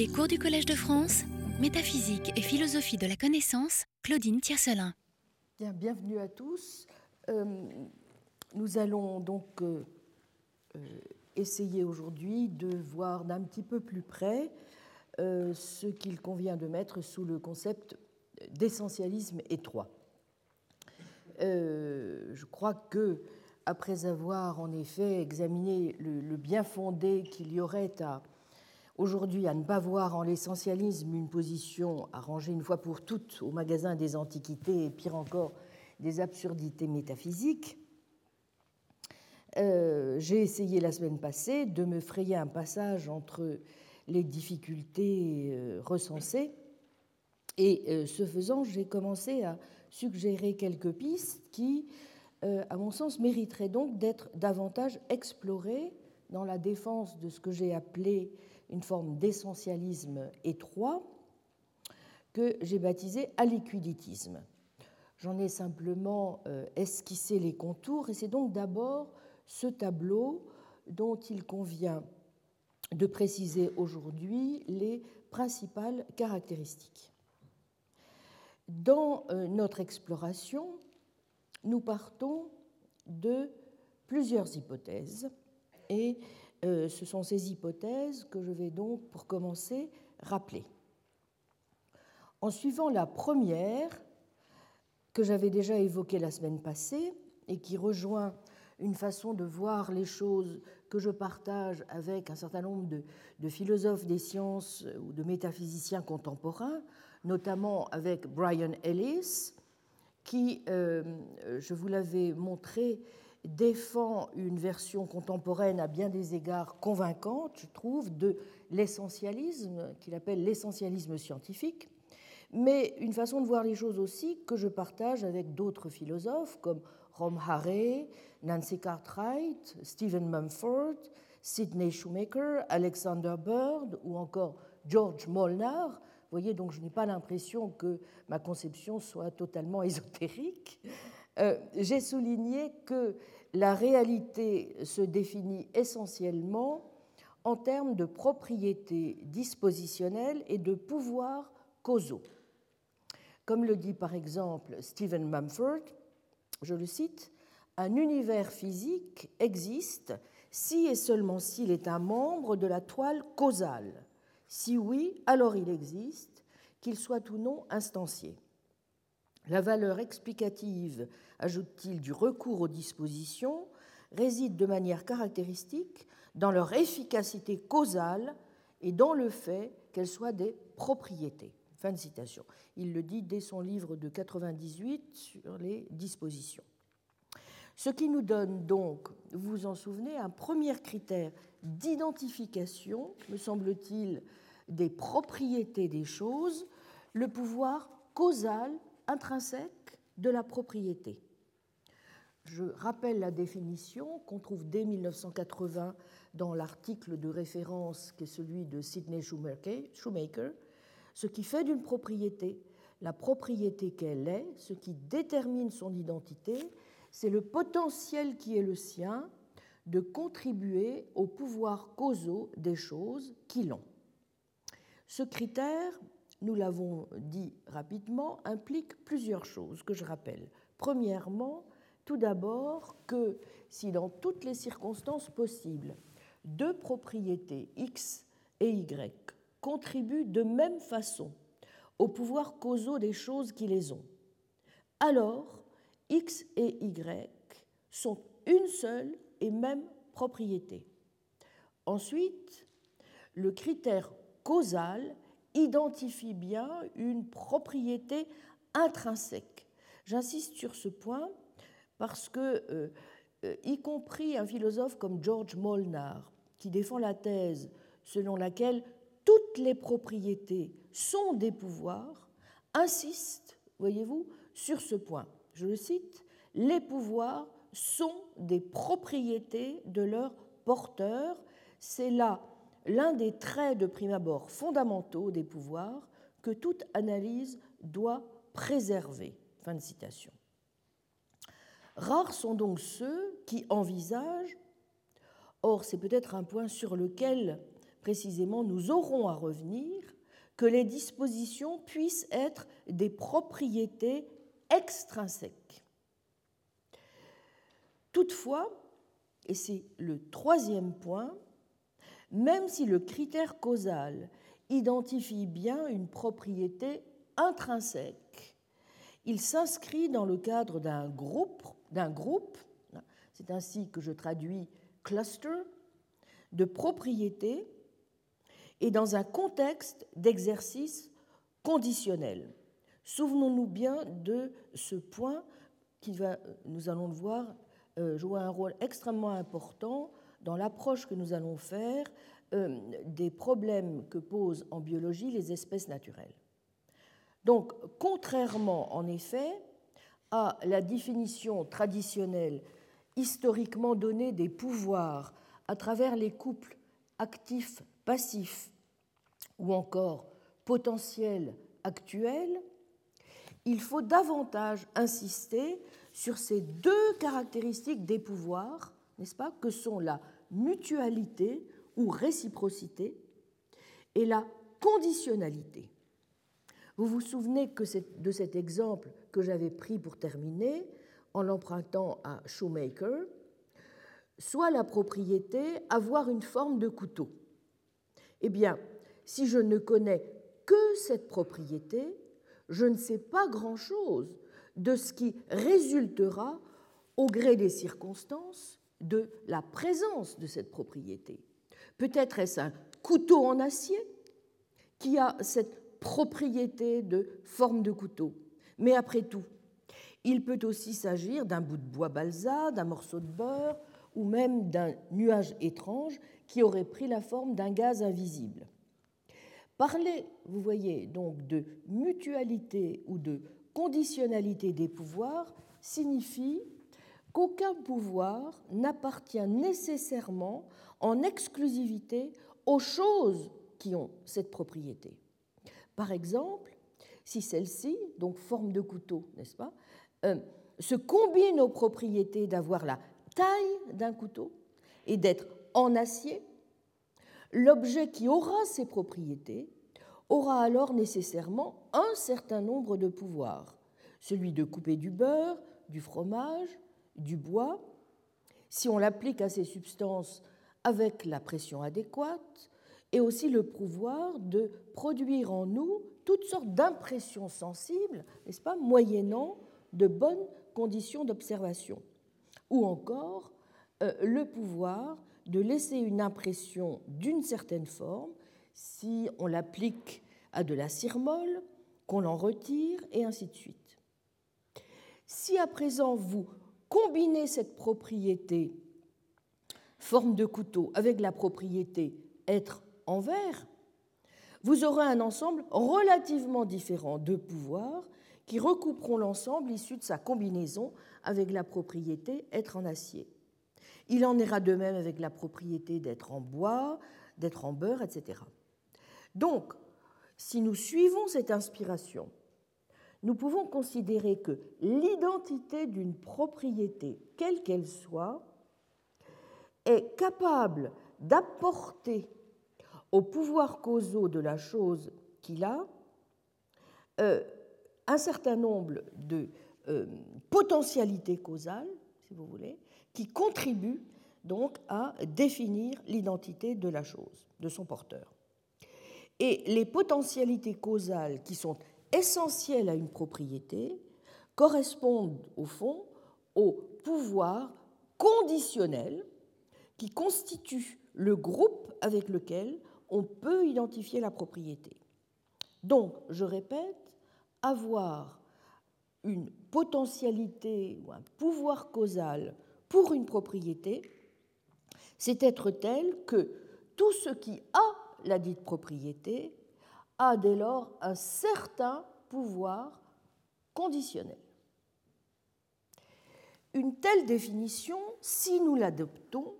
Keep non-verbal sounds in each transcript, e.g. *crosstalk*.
Les cours du Collège de France, Métaphysique et philosophie de la connaissance, Claudine Tiercelin. Bien, bienvenue à tous. Euh, nous allons donc euh, euh, essayer aujourd'hui de voir d'un petit peu plus près ce qu'il convient de mettre sous le concept d'essentialisme étroit. je crois que, après avoir en effet examiné le bien fondé qu'il y aurait à aujourd'hui à ne pas voir en l'essentialisme une position à ranger une fois pour toutes au magasin des antiquités et pire encore des absurdités métaphysiques, euh, j'ai essayé la semaine passée de me frayer un passage entre les difficultés euh, recensées et euh, ce faisant, j'ai commencé à suggérer quelques pistes qui, à mon sens, mériteraient donc d'être davantage explorées dans la défense de ce que j'ai appelé une forme d'essentialisme étroit que j'ai baptisé aliquiditisme. J'en ai simplement euh, esquissé les contours et c'est donc d'abord ce tableau dont il convient de préciser aujourd'hui les principales caractéristiques. Dans euh, notre exploration, nous partons de plusieurs hypothèses et ce sont ces hypothèses que je vais donc, pour commencer, rappeler. En suivant la première, que j'avais déjà évoquée la semaine passée et qui rejoint une façon de voir les choses que je partage avec un certain nombre de, philosophes des sciences ou de métaphysiciens contemporains, notamment avec Brian Ellis, qui, euh, je vous l'avais montré, défend une version contemporaine à bien des égards convaincante, je trouve, de l'essentialisme, qu'il appelle l'essentialisme scientifique, mais une façon de voir les choses aussi que je partage avec d'autres philosophes comme Rom Harry, Nancy Cartwright, Stephen Mumford, Sidney Shoemaker, Alexander Bird ou encore George Molnar. Vous voyez, donc je n'ai pas l'impression que ma conception soit totalement *laughs* ésotérique. Euh, j'ai souligné que la réalité se définit essentiellement en termes de propriétés dispositionnelles et de pouvoirs causaux. Comme le dit par exemple Stephen Mumford, je le cite, Un univers physique existe si et seulement s'il est un membre de la toile causale. Si oui, alors il existe, qu'il soit ou non instancié. La valeur explicative, ajoute-t-il, du recours aux dispositions réside de manière caractéristique dans leur efficacité causale et dans le fait qu'elles soient des propriétés. Fin de citation. Il le dit dès son livre de 98 sur les dispositions. Ce qui nous donne donc, vous vous en souvenez, un premier critère d'identification, me semble-t-il, des propriétés des choses, le pouvoir causal intrinsèque de la propriété. Je rappelle la définition qu'on trouve dès 1980 dans l'article de référence qui est celui de Sidney Shoemaker. Ce qui fait d'une propriété la propriété qu'elle est, ce qui détermine son identité, c'est le potentiel qui est le sien de contribuer au pouvoir causaux des choses qui l'ont. Ce critère nous l'avons dit rapidement, implique plusieurs choses que je rappelle. Premièrement, tout d'abord que si dans toutes les circonstances possibles, deux propriétés X et Y contribuent de même façon au pouvoir causaux des choses qui les ont, alors X et Y sont une seule et même propriété. Ensuite, le critère causal identifie bien une propriété intrinsèque. J'insiste sur ce point parce que, euh, euh, y compris un philosophe comme George Molnar, qui défend la thèse selon laquelle toutes les propriétés sont des pouvoirs, insiste, voyez-vous, sur ce point. Je le cite, les pouvoirs sont des propriétés de leurs porteurs. C'est là l'un des traits de prime abord fondamentaux des pouvoirs que toute analyse doit préserver. Fin de citation. Rares sont donc ceux qui envisagent, or c'est peut-être un point sur lequel précisément, nous aurons à revenir, que les dispositions puissent être des propriétés extrinsèques. Toutefois, et c'est le troisième point, même si le critère causal identifie bien une propriété intrinsèque, il s'inscrit dans le cadre d'un groupe, d'un groupe, c'est ainsi que je traduis cluster, de propriétés et dans un contexte d'exercice conditionnel. Souvenons-nous bien de ce point qui va, nous allons le voir, euh, jouer un rôle extrêmement important dans l'approche que nous allons faire euh, des problèmes que posent en biologie les espèces naturelles. Donc, contrairement en effet à la définition traditionnelle historiquement donnée des pouvoirs à travers les couples actifs-passifs ou encore potentiels actuels, il faut davantage insister sur ces deux caractéristiques des pouvoirs, n'est-ce pas, que sont la mutualité ou réciprocité et la conditionnalité. Vous vous souvenez que de cet exemple que j'avais pris pour terminer, en l'empruntant à Shoemaker, soit la propriété avoir une forme de couteau. Eh bien, si je ne connais que cette propriété, je ne sais pas grand-chose de ce qui résultera, au gré des circonstances, de la présence de cette propriété. Peut-être est-ce un couteau en acier qui a cette propriété de forme de couteau. Mais après tout, il peut aussi s'agir d'un bout de bois balsa, d'un morceau de beurre ou même d'un nuage étrange qui aurait pris la forme d'un gaz invisible. Parler, vous voyez, donc de mutualité ou de conditionnalité des pouvoirs signifie qu'aucun pouvoir n'appartient nécessairement en exclusivité aux choses qui ont cette propriété. Par exemple, si celle-ci, donc forme de couteau, n'est-ce pas, euh, se combine aux propriétés d'avoir la taille d'un couteau et d'être en acier, l'objet qui aura ces propriétés aura alors nécessairement un certain nombre de pouvoirs, celui de couper du beurre, du fromage, du bois. Si on l'applique à ces substances avec la pression adéquate, et aussi le pouvoir de produire en nous toutes sortes d'impressions sensibles, n'est-ce pas, moyennant de bonnes conditions d'observation, ou encore euh, le pouvoir de laisser une impression d'une certaine forme si on l'applique à de la cire molle, qu'on l'en retire, et ainsi de suite. Si à présent vous combinez cette propriété forme de couteau avec la propriété être en verre, vous aurez un ensemble relativement différent de pouvoirs qui recouperont l'ensemble issu de sa combinaison avec la propriété être en acier. Il en ira de même avec la propriété d'être en bois, d'être en beurre, etc. Donc, si nous suivons cette inspiration, nous pouvons considérer que l'identité d'une propriété, quelle qu'elle soit, est capable d'apporter aux pouvoirs causaux de la chose qu'il a euh, un certain nombre de euh, potentialités causales, si vous voulez, qui contribuent donc à définir l'identité de la chose, de son porteur. Et les potentialités causales qui sont essentielles à une propriété correspondent au fond au pouvoir conditionnel qui constitue le groupe avec lequel on peut identifier la propriété. Donc, je répète, avoir une potentialité ou un pouvoir causal pour une propriété, c'est être tel que tout ce qui a la dite propriété a dès lors un certain pouvoir conditionnel. Une telle définition, si nous l'adoptons,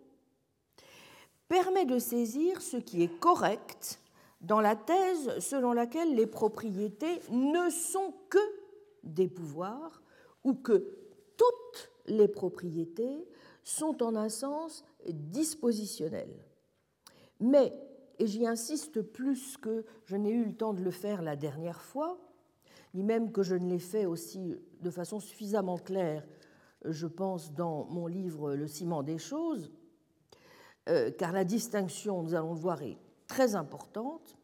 permet de saisir ce qui est correct dans la thèse selon laquelle les propriétés ne sont que des pouvoirs ou que toutes les propriétés sont en un sens dispositionnelles. Mais et j'y insiste plus que je n'ai eu le temps de le faire la dernière fois, ni même que je ne l'ai fait aussi de façon suffisamment claire, je pense, dans mon livre Le ciment des choses, euh, car la distinction, nous allons le voir, est très importante,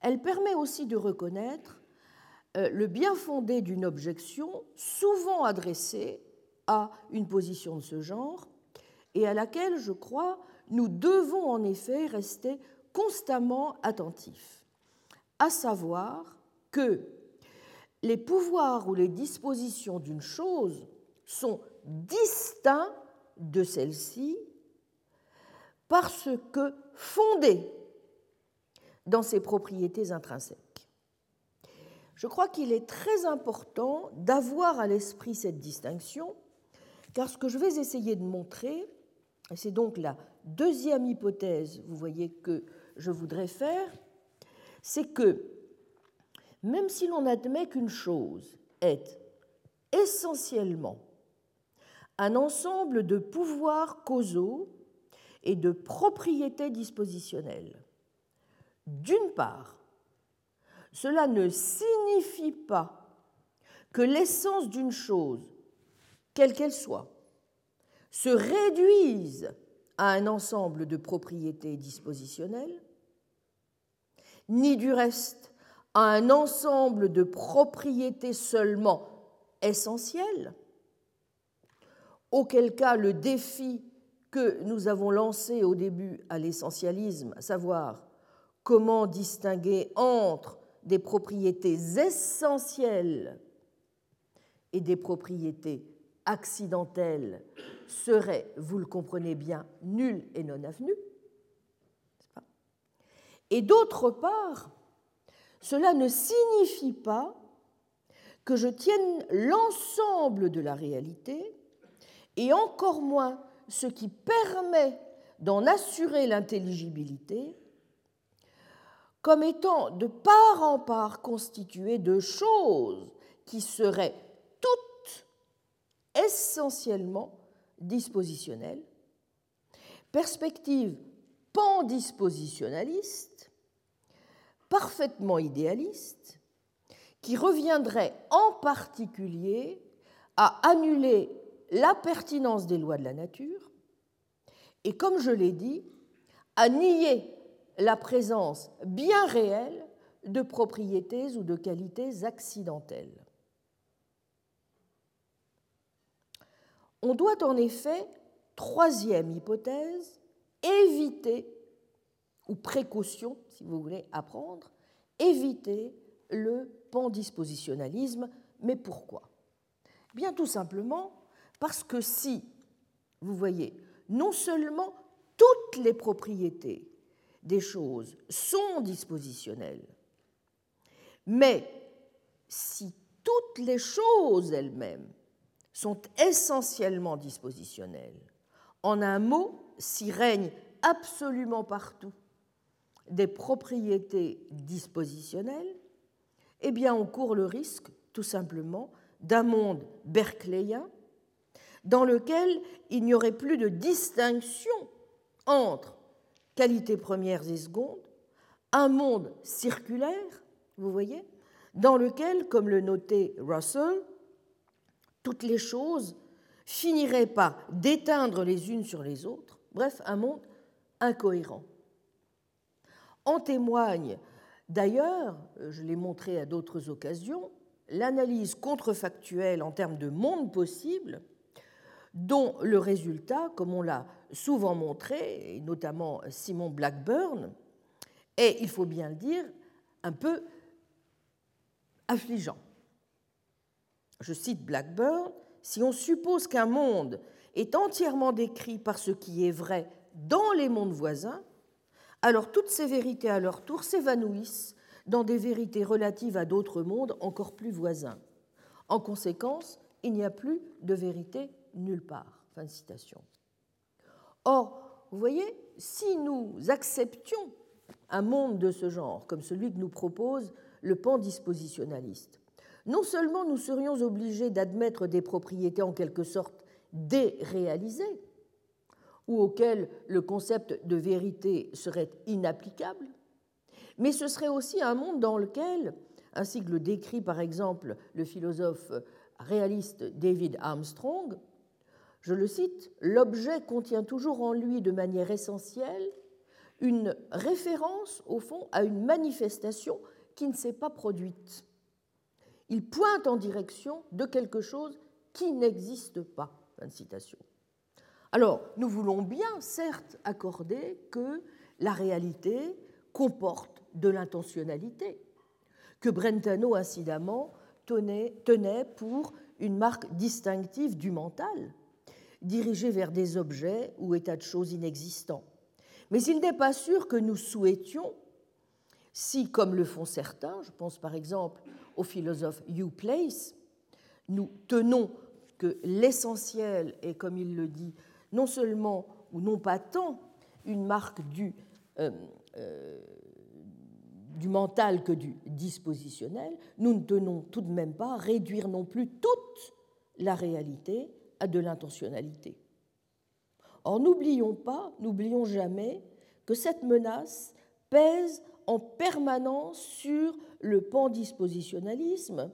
elle permet aussi de reconnaître euh, le bien fondé d'une objection souvent adressée à une position de ce genre et à laquelle, je crois, nous devons en effet rester constamment attentifs, à savoir que les pouvoirs ou les dispositions d'une chose sont distincts de celle-ci parce que fondés dans ses propriétés intrinsèques. Je crois qu'il est très important d'avoir à l'esprit cette distinction, car ce que je vais essayer de montrer, c'est donc la deuxième hypothèse, vous voyez, que je voudrais faire, c'est que même si l'on admet qu'une chose est essentiellement un ensemble de pouvoirs causaux et de propriétés dispositionnelles, d'une part, cela ne signifie pas que l'essence d'une chose, quelle qu'elle soit, se réduise à un ensemble de propriétés dispositionnelles, ni du reste à un ensemble de propriétés seulement essentielles, auquel cas le défi que nous avons lancé au début à l'essentialisme, à savoir comment distinguer entre des propriétés essentielles et des propriétés accidentelles serait, vous le comprenez bien, nul et non avenu. Et d'autre part, cela ne signifie pas que je tienne l'ensemble de la réalité, et encore moins ce qui permet d'en assurer l'intelligibilité, comme étant de part en part constitué de choses qui seraient toutes essentiellement dispositionnelles, perspective pandispositionnaliste, parfaitement idéaliste, qui reviendrait en particulier à annuler la pertinence des lois de la nature et, comme je l'ai dit, à nier la présence bien réelle de propriétés ou de qualités accidentelles. On doit en effet, troisième hypothèse, éviter, ou précaution si vous voulez apprendre, éviter le pandispositionnalisme. Mais pourquoi? Bien tout simplement parce que si, vous voyez, non seulement toutes les propriétés des choses sont dispositionnelles. Mais si toutes les choses elles-mêmes sont essentiellement dispositionnelles, en un mot, s'y règne absolument partout des propriétés dispositionnelles, eh bien on court le risque tout simplement d'un monde berkeleyien dans lequel il n'y aurait plus de distinction entre qualités premières et secondes, un monde circulaire, vous voyez, dans lequel, comme le notait Russell, toutes les choses finiraient par déteindre les unes sur les autres, bref, un monde incohérent. En témoigne d'ailleurs, je l'ai montré à d'autres occasions, l'analyse contrefactuelle en termes de monde possible dont le résultat, comme on l'a souvent montré, et notamment Simon Blackburn, est, il faut bien le dire, un peu affligeant. Je cite Blackburn, si on suppose qu'un monde est entièrement décrit par ce qui est vrai dans les mondes voisins, alors toutes ces vérités à leur tour s'évanouissent dans des vérités relatives à d'autres mondes encore plus voisins. En conséquence, il n'y a plus de vérité nulle part. Fin citation. Or, vous voyez, si nous acceptions un monde de ce genre, comme celui que nous propose le pan dispositionnaliste, non seulement nous serions obligés d'admettre des propriétés en quelque sorte déréalisées, ou auquel le concept de vérité serait inapplicable, mais ce serait aussi un monde dans lequel, ainsi que le décrit par exemple le philosophe réaliste David Armstrong, je le cite, l'objet contient toujours en lui de manière essentielle une référence, au fond, à une manifestation qui ne s'est pas produite. Il pointe en direction de quelque chose qui n'existe pas. citation. Alors, nous voulons bien, certes, accorder que la réalité comporte de l'intentionnalité, que Brentano, incidemment, tenait, pour une marque distinctive du mental, dirigé vers des objets ou états de choses inexistants. Mais il n'est pas sûr que nous souhaitions, si, comme le font certains, je pense par exemple au philosophe Hugh Place, nous tenons que l'essentiel est, comme il le dit, non seulement ou non pas tant une marque du, euh, euh, du mental que du dispositionnel, nous ne tenons tout de même pas à réduire non plus toute la réalité à de l'intentionnalité. Or, n'oublions pas, n'oublions jamais que cette menace pèse en permanence sur le pan-dispositionnalisme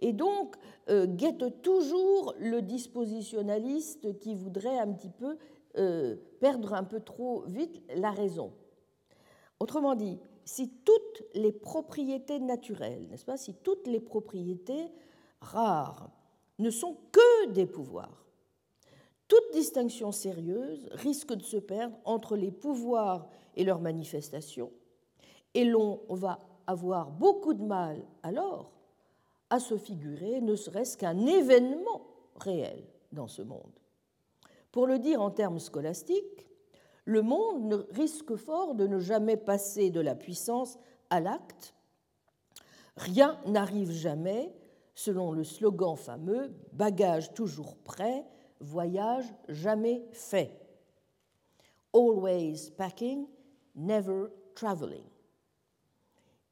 et donc guette toujours le dispositionnaliste qui voudrait un petit peu euh, perdre un peu trop vite la raison. Autrement dit, si toutes les propriétés naturelles, n'est-ce pas, si toutes les propriétés rares ne sont que des pouvoirs, toute distinction sérieuse risque de se perdre entre les pouvoirs et leurs manifestations, et l'on va avoir beaucoup de mal alors à se figurer ne serait-ce qu'un événement réel dans ce monde. Pour le dire en termes scolastiques, le monde risque fort de ne jamais passer de la puissance à l'acte. Rien n'arrive jamais, selon le slogan fameux Bagage toujours prêt, voyage jamais fait. Always packing, never traveling.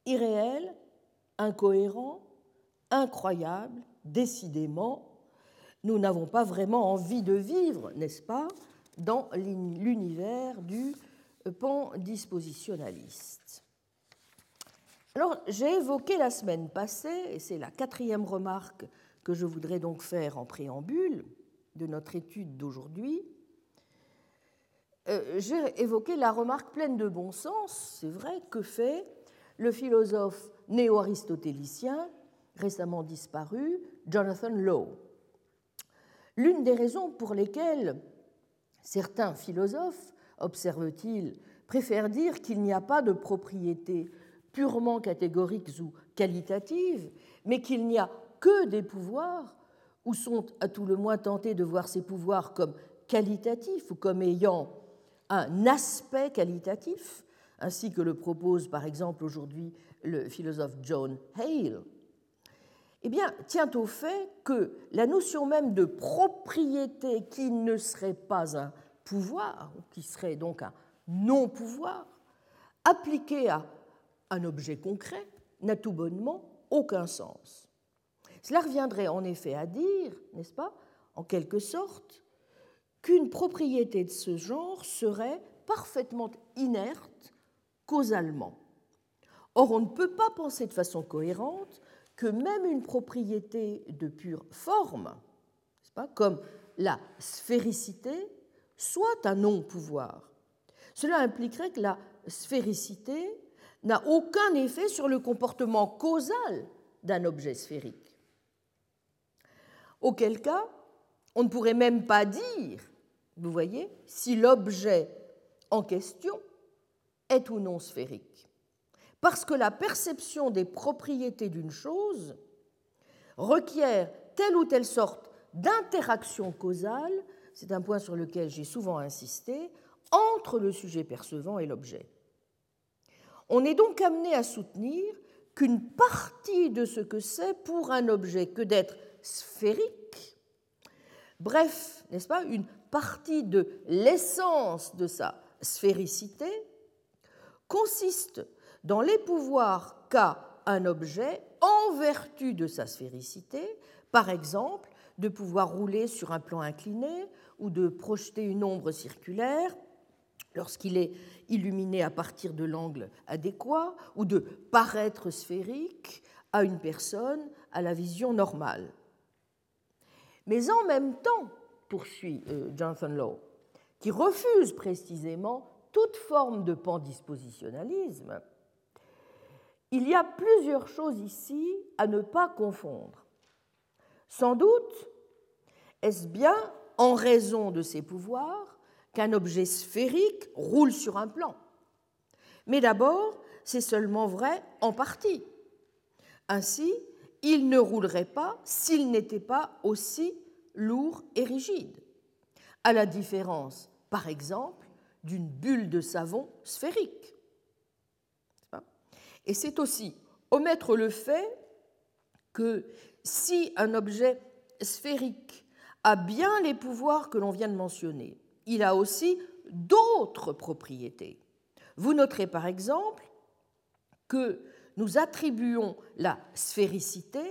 Irréel, incohérent, incroyable, décidément, nous n'avons pas vraiment envie de vivre, n'est-ce pas, dans l'univers du pan dispositionnaliste. Alors, j'ai évoqué la semaine passée, et c'est la quatrième remarque que je voudrais donc faire en préambule de notre étude d'aujourd'hui, euh, j'ai évoqué la remarque pleine de bon sens, c'est vrai, que fait le philosophe néo-aristotélicien récemment disparu, Jonathan Lowe. L'une des raisons pour lesquelles certains philosophes, observe-t-il, préfèrent dire qu'il n'y a pas de propriétés purement catégoriques ou qualitatives, mais qu'il n'y a que des pouvoirs, ou sont à tout le moins tentés de voir ces pouvoirs comme qualitatifs ou comme ayant un aspect qualitatif, ainsi que le propose par exemple aujourd'hui le philosophe John Hale, eh bien, tient au fait que la notion même de propriété qui ne serait pas un pouvoir, qui serait donc un non-pouvoir, appliqué à un objet concret, n'a tout bonnement aucun sens. Cela reviendrait en effet à dire, n'est-ce pas, en quelque sorte, qu'une propriété de ce genre serait parfaitement inerte causalement. Or, on ne peut pas penser de façon cohérente que même une propriété de pure forme, pas, comme la sphéricité, soit un non-pouvoir. Cela impliquerait que la sphéricité n'a aucun effet sur le comportement causal d'un objet sphérique. Auquel cas, on ne pourrait même pas dire, vous voyez, si l'objet en question est ou non sphérique parce que la perception des propriétés d'une chose requiert telle ou telle sorte d'interaction causale, c'est un point sur lequel j'ai souvent insisté, entre le sujet percevant et l'objet. On est donc amené à soutenir qu'une partie de ce que c'est pour un objet que d'être sphérique, bref, n'est-ce pas, une partie de l'essence de sa sphéricité, consiste dans les pouvoirs qu'a un objet en vertu de sa sphéricité, par exemple, de pouvoir rouler sur un plan incliné ou de projeter une ombre circulaire lorsqu'il est illuminé à partir de l'angle adéquat ou de paraître sphérique à une personne à la vision normale. Mais en même temps, poursuit euh, Jonathan Law, qui refuse précisément toute forme de pandispositionnalisme, il y a plusieurs choses ici à ne pas confondre. Sans doute, est-ce bien en raison de ses pouvoirs qu'un objet sphérique roule sur un plan? Mais d'abord, c'est seulement vrai en partie. Ainsi, il ne roulerait pas s'il n'était pas aussi lourd et rigide, à la différence, par exemple, d'une bulle de savon sphérique. Et c'est aussi omettre le fait que si un objet sphérique a bien les pouvoirs que l'on vient de mentionner, il a aussi d'autres propriétés. Vous noterez par exemple que nous attribuons la sphéricité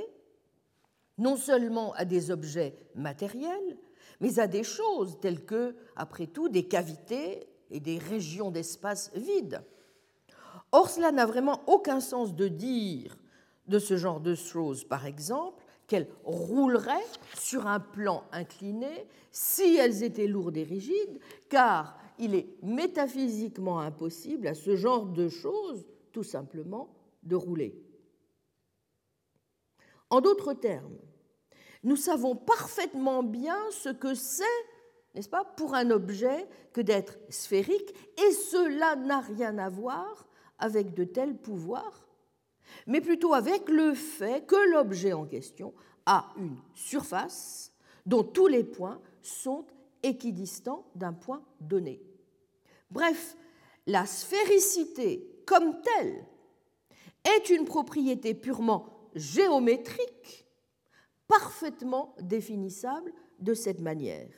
non seulement à des objets matériels, mais à des choses telles que, après tout, des cavités et des régions d'espace vides. Or, cela n'a vraiment aucun sens de dire de ce genre de choses, par exemple, qu'elles rouleraient sur un plan incliné si elles étaient lourdes et rigides, car il est métaphysiquement impossible à ce genre de choses, tout simplement, de rouler. En d'autres termes, nous savons parfaitement bien ce que c'est, n'est-ce pas, pour un objet que d'être sphérique, et cela n'a rien à voir avec de tels pouvoirs mais plutôt avec le fait que l'objet en question a une surface dont tous les points sont équidistants d'un point donné. Bref, la sphéricité comme telle est une propriété purement géométrique, parfaitement définissable de cette manière.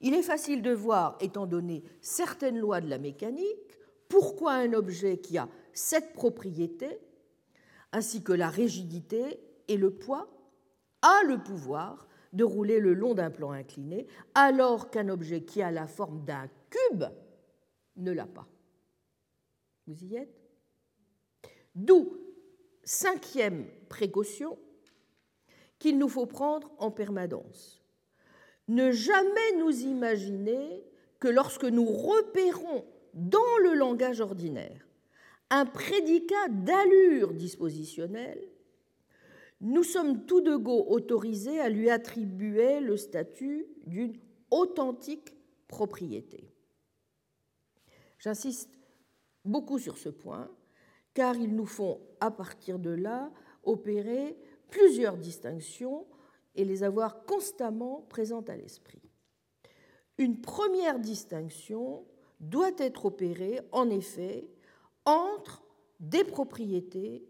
Il est facile de voir, étant donné certaines lois de la mécanique, pourquoi un objet qui a cette propriété ainsi que la rigidité et le poids, a le pouvoir de rouler le long d'un plan incliné, alors qu'un objet qui a la forme d'un cube ne l'a pas. Vous y êtes? D'où, cinquième précaution, qu'il nous faut prendre en permanence. Ne jamais nous imaginer que lorsque nous repérons dans le langage ordinaire un prédicat d'allure dispositionnelle, nous sommes tout de go autorisés à lui attribuer le statut d'une authentique propriété. J'insiste beaucoup sur ce point, car ils nous font, à partir de là, opérer plusieurs distinctions et les avoir constamment présentes à l'esprit. Une première distinction doit être opérée, en effet, entre des propriétés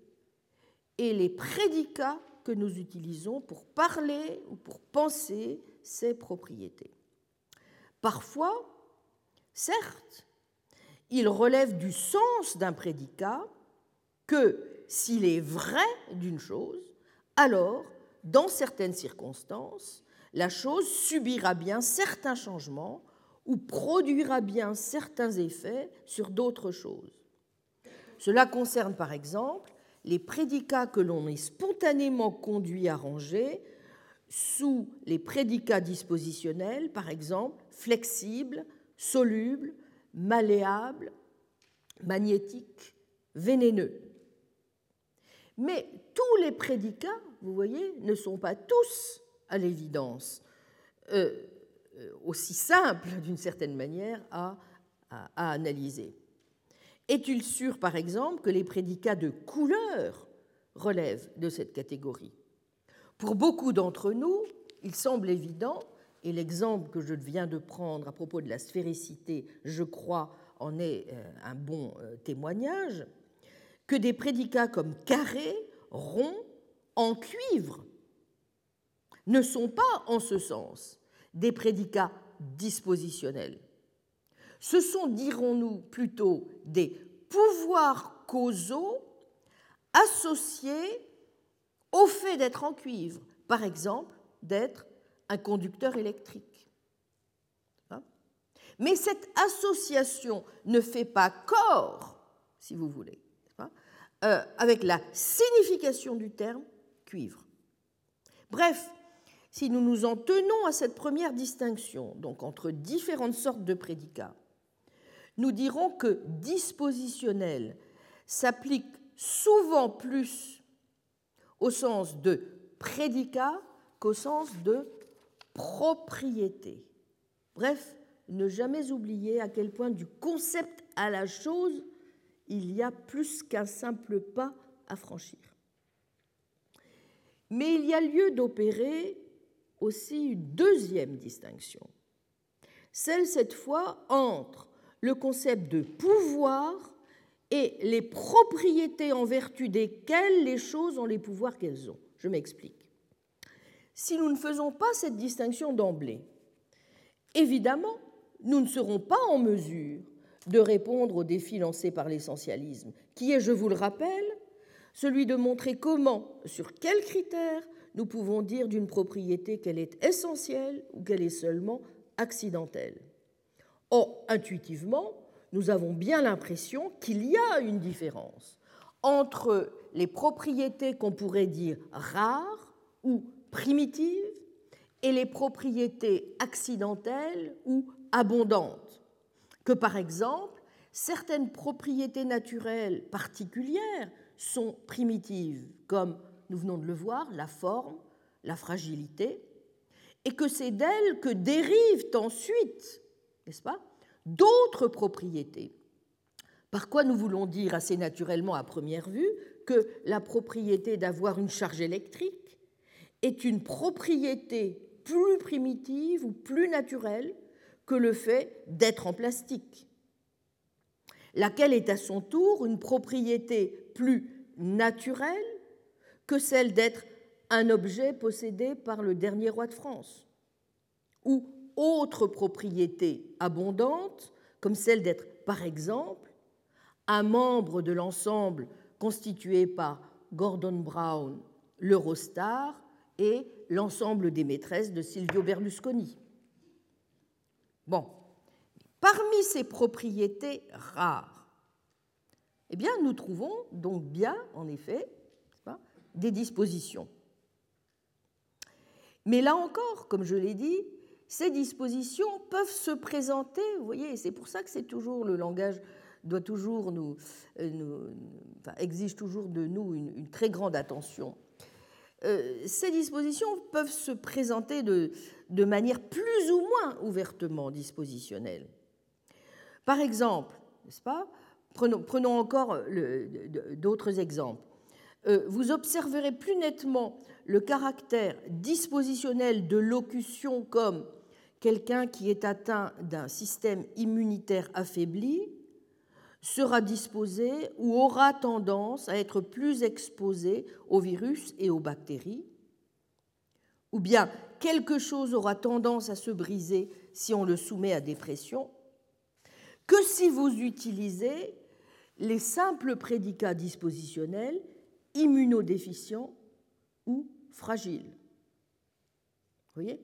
et les prédicats que nous utilisons pour parler ou pour penser ces propriétés. Parfois, certes, il relève du sens d'un prédicat que s'il est vrai d'une chose, alors, dans certaines circonstances, la chose subira bien certains changements ou produira bien certains effets sur d'autres choses. Cela concerne par exemple les prédicats que l'on est spontanément conduit à ranger sous les prédicats dispositionnels, par exemple flexibles, solubles, malléables, magnétiques, vénéneux. Mais tous les prédicats, vous voyez, ne sont pas tous, à l'évidence, euh, aussi simples d'une certaine manière à analyser. Est-il sûr, par exemple, que les prédicats de couleur relèvent de cette catégorie? Pour beaucoup d'entre nous, il semble évident, et l'exemple que je viens de prendre à propos de la sphéricité, je crois, en est euh, un bon euh, témoignage, que des prédicats comme carré, rond, en cuivre ne sont pas, en ce sens, des prédicats dispositionnels ce sont, dirons-nous plutôt, des pouvoirs causaux associés au fait d'être en cuivre, par exemple d'être un conducteur électrique. Hein? Mais cette association ne fait pas corps, si vous voulez, euh, avec la signification du terme cuivre. Bref, si nous nous en tenons à cette première distinction, donc entre différentes sortes de prédicats, nous dirons que dispositionnel s'applique souvent plus au sens de prédicat qu'au sens de propriété. Bref, ne jamais oublier à quel point du concept à la chose, il y a plus qu'un simple pas à franchir. Mais il y a lieu d'opérer aussi une deuxième distinction, celle cette fois entre le concept de pouvoir et les propriétés en vertu desquelles les choses ont les pouvoirs qu'elles ont. Je m'explique. Si nous ne faisons pas cette distinction d'emblée, évidemment, nous ne serons pas en mesure de répondre au défi lancé par l'essentialisme, qui est, je vous le rappelle, celui de montrer comment, sur quels critères, nous pouvons dire d'une propriété qu'elle est essentielle ou qu'elle est seulement accidentelle. Or, intuitivement, nous avons bien l'impression qu'il y a une différence entre les propriétés qu'on pourrait dire rares ou primitives et les propriétés accidentelles ou abondantes. Que par exemple, certaines propriétés naturelles particulières sont primitives, comme nous venons de le voir, la forme, la fragilité, et que c'est d'elles que dérivent ensuite n'est-ce pas, d'autres propriétés. Par quoi nous voulons dire assez naturellement à première vue que la propriété d'avoir une charge électrique est une propriété plus primitive ou plus naturelle que le fait d'être en plastique, laquelle est à son tour une propriété plus naturelle que celle d'être un objet possédé par le dernier roi de France, ou autres propriétés abondantes, comme celle d'être, par exemple, un membre de l'ensemble constitué par Gordon Brown, l'Eurostar et l'ensemble des maîtresses de Silvio Berlusconi. Bon, parmi ces propriétés rares, eh bien, nous trouvons donc bien, en effet, des dispositions. Mais là encore, comme je l'ai dit, ces dispositions peuvent se présenter, vous voyez, c'est pour ça que c'est toujours le langage doit toujours nous, euh, exige toujours de nous une, très grande attention. Euh, ces dispositions peuvent se présenter de, manière plus ou moins ouvertement dispositionnelle. Par exemple, n'est-ce pas? Prenons, encore d'autres exemples. Euh, vous observerez plus nettement le caractère dispositionnel de locution comme quelqu'un qui est atteint d'un système immunitaire affaibli sera disposé ou aura tendance à être plus exposé aux virus et aux bactéries, ou bien quelque chose aura tendance à se briser si on le soumet à des pressions, que si vous utilisez les simples prédicats dispositionnels immunodéficients ou fragiles. Vous voyez?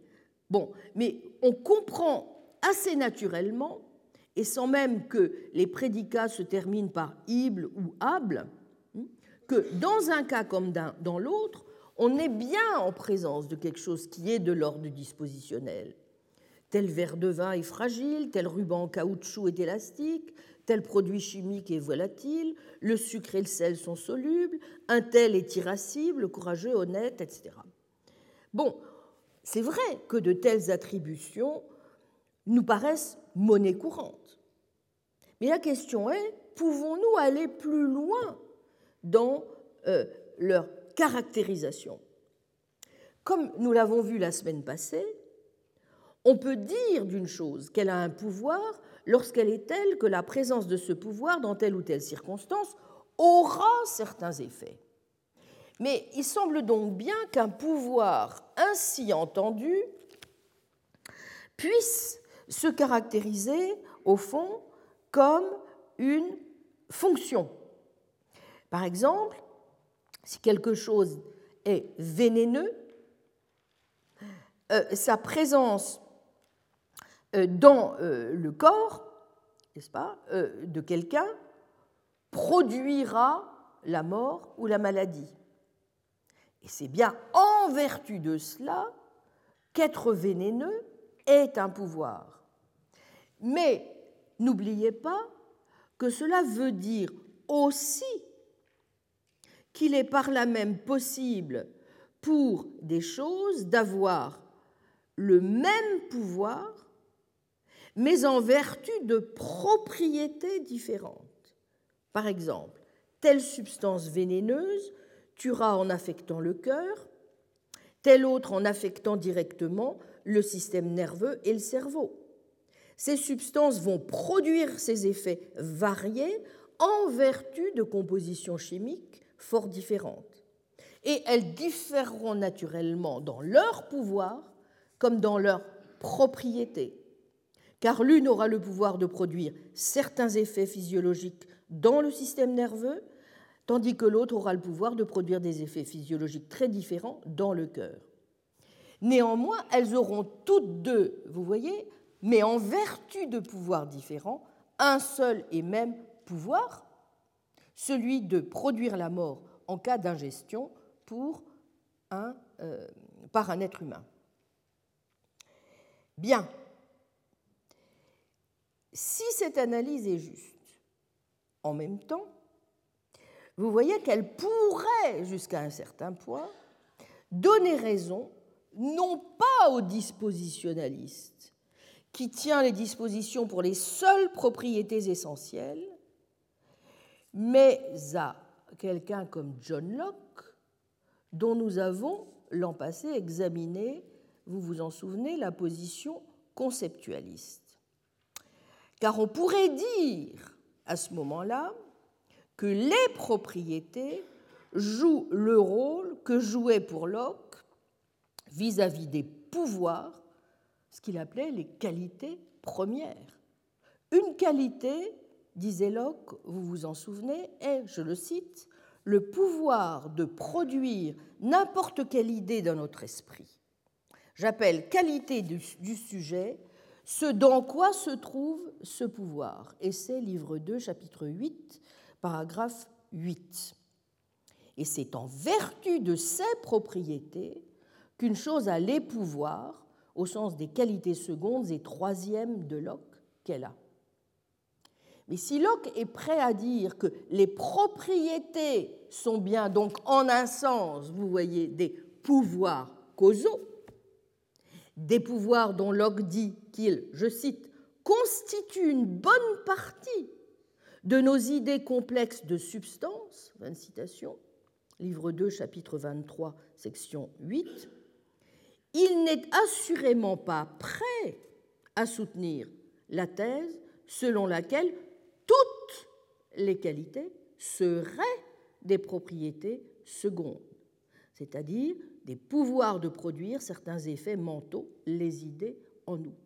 Bon, mais on comprend assez naturellement, et sans même que les prédicats se terminent par ible ou able, hein, que dans un cas comme dans l'autre, on est bien en présence de quelque chose qui est de l'ordre dispositionnel. Tel verre de vin est fragile, tel ruban en caoutchouc est élastique, tel produit chimique est volatile, le sucre et le sel sont solubles, un tel est irascible, courageux, honnête, etc. Bon, c'est vrai que de telles attributions nous paraissent monnaie courante. Mais la question est, pouvons-nous aller plus loin dans euh, leur caractérisation? Comme nous l'avons vu la semaine passée, on peut dire d'une chose qu'elle a un pouvoir lorsqu'elle est telle que la présence de ce pouvoir dans telle ou telle circonstance aura certains effets. Mais il semble donc bien qu'un pouvoir ainsi entendu puisse se caractériser, au fond, comme une fonction. Par exemple, si quelque chose est vénéneux, sa présence dans le corps, n'est-ce pas, de quelqu'un produira la mort ou la maladie. Et c'est bien en vertu de cela qu'être vénéneux est un pouvoir. Mais n'oubliez pas que cela veut dire aussi qu'il est par là même possible pour des choses d'avoir le même pouvoir, mais en vertu de propriétés différentes. Par exemple, telle substance vénéneuse tuera en affectant le cœur, telle autre en affectant directement le système nerveux et le cerveau. Ces substances vont produire ces effets variés en vertu de compositions chimiques fort différentes. Et elles différeront naturellement dans leur pouvoir comme dans leur propriété, car l'une aura le pouvoir de produire certains effets physiologiques dans le système nerveux, tandis que l'autre aura le pouvoir de produire des effets physiologiques très différents dans le cœur. Néanmoins, elles auront toutes deux, vous voyez, mais en vertu de pouvoirs différents, un seul et même pouvoir, celui de produire la mort en cas d'ingestion euh, par un être humain. Bien. Si cette analyse est juste, en même temps, vous voyez qu'elle pourrait, jusqu'à un certain point, donner raison non pas au dispositionnaliste, qui tient les dispositions pour les seules propriétés essentielles, mais à quelqu'un comme John Locke, dont nous avons l'an passé examiné, vous vous en souvenez, la position conceptualiste. Car on pourrait dire à ce moment-là que les propriétés jouent le rôle que jouait pour Locke vis-à-vis des pouvoirs, ce qu'il appelait les qualités premières. Une qualité, disait Locke, vous vous en souvenez, est, je le cite, le pouvoir de produire n'importe quelle idée dans notre esprit. J'appelle qualité du, du sujet ce dans quoi se trouve ce pouvoir? C'est livre 2, chapitre 8, paragraphe 8. Et c'est en vertu de ces propriétés qu'une chose a les pouvoirs, au sens des qualités secondes et troisièmes de Locke, qu'elle a. Mais si Locke est prêt à dire que les propriétés sont bien donc en un sens, vous voyez, des pouvoirs causaux, des pouvoirs dont Locke dit qu'ils, je cite, constituent une bonne partie de nos idées complexes de substance, citation, livre 2, chapitre 23, section 8, il n'est assurément pas prêt à soutenir la thèse selon laquelle toutes les qualités seraient des propriétés secondes, c'est-à-dire des pouvoirs de produire certains effets mentaux, les idées en nous.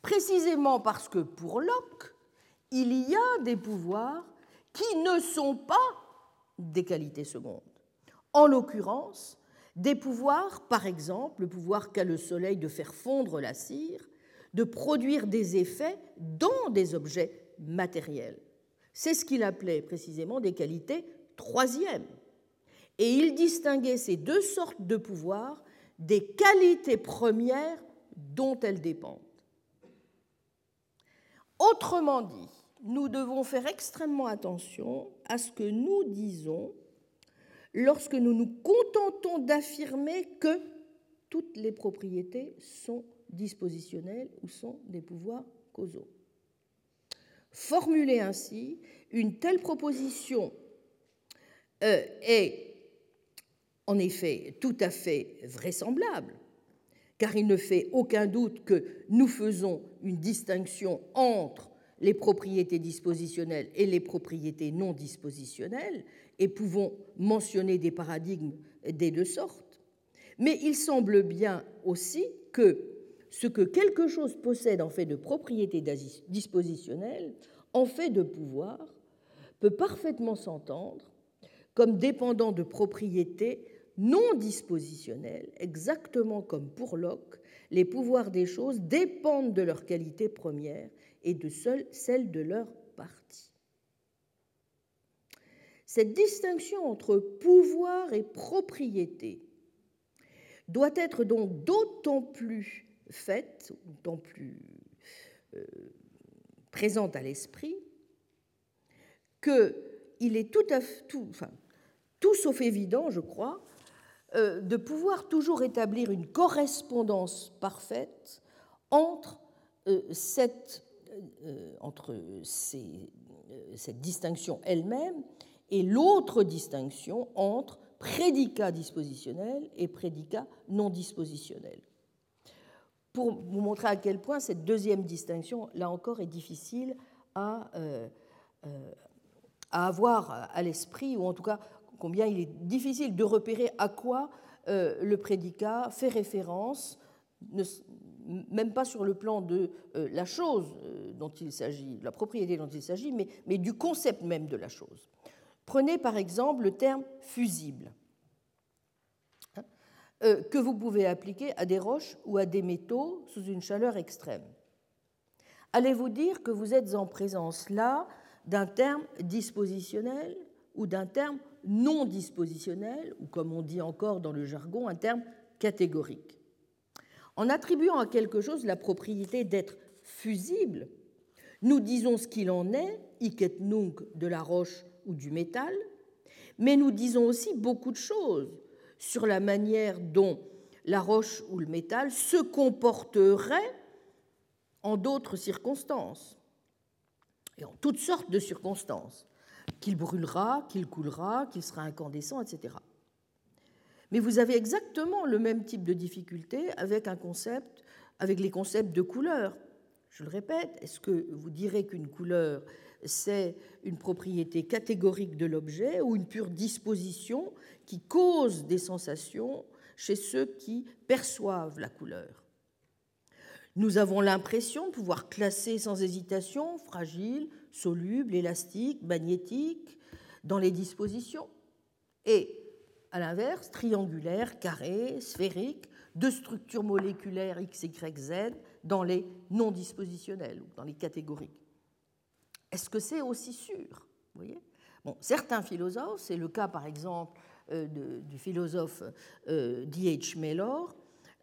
Précisément parce que pour Locke, il y a des pouvoirs qui ne sont pas des qualités secondes. En l'occurrence, des pouvoirs, par exemple, le pouvoir qu'a le Soleil de faire fondre la cire, de produire des effets dans des objets matériels. C'est ce qu'il appelait précisément des qualités troisièmes. Et il distinguait ces deux sortes de pouvoirs des qualités premières dont elles dépendent. Autrement dit, nous devons faire extrêmement attention à ce que nous disons lorsque nous nous contentons d'affirmer que toutes les propriétés sont dispositionnelles ou sont des pouvoirs causaux. Formuler ainsi une telle proposition euh, est en effet tout à fait vraisemblable, car il ne fait aucun doute que nous faisons une distinction entre les propriétés dispositionnelles et les propriétés non dispositionnelles, et pouvons mentionner des paradigmes des deux sortes, mais il semble bien aussi que ce que quelque chose possède en fait de propriétés dispositionnelles, en fait de pouvoir, peut parfaitement s'entendre comme dépendant de propriétés non dispositionnelles, exactement comme pour Locke, les pouvoirs des choses dépendent de leur qualité première et de seule celle de leur partie. Cette distinction entre pouvoir et propriété doit être donc d'autant plus faite, d'autant plus euh, présente à l'esprit, qu'il est tout, sauf évident, je crois, de pouvoir toujours établir une correspondance parfaite entre, euh, cette, entre cette distinction elle-même et l'autre distinction entre prédicat dispositionnel et prédicat non dispositionnel. Pour vous montrer à quel point cette deuxième distinction, là encore, est difficile à, euh, euh, à avoir à l'esprit, ou en tout cas combien il est difficile de repérer à quoi euh, le prédicat fait référence, même pas sur le plan de la chose dont il s'agit, la propriété dont il s'agit, mais, du concept même de la chose. Prenez par exemple le terme fusible, hein, euh, que vous pouvez appliquer à des roches ou à des métaux sous une chaleur extrême. Allez-vous dire que vous êtes en présence là d'un terme dispositionnel ou d'un terme non dispositionnel, ou comme on dit encore dans le jargon, un terme catégorique. En attribuant à quelque chose la propriété d'être fusible, nous disons ce qu'il en est, hic nunc de la roche ou du métal, mais nous disons aussi beaucoup de choses sur la manière dont la roche ou le métal se comporterait en d'autres circonstances, et en toutes sortes de circonstances, qu'il brûlera, qu'il coulera, qu'il sera incandescent, etc. Mais vous avez exactement le même type de difficulté avec un concept, avec les concepts de couleur. Je le répète, est-ce que vous direz qu'une couleur c'est une propriété catégorique de l'objet ou une pure disposition qui cause des sensations chez ceux qui perçoivent la couleur? Nous avons l'impression de pouvoir classer sans hésitation fragile, soluble, élastique, magnétique dans les dispositions et, à l'inverse, triangulaire, carré, sphérique, de structures moléculaires X, Y, Z dans les non dispositionnels ou dans les catégoriques. Est-ce que c'est aussi sûr voyez? Certains philosophes, c'est le cas par exemple euh, du philosophe euh, D.H. Mellor,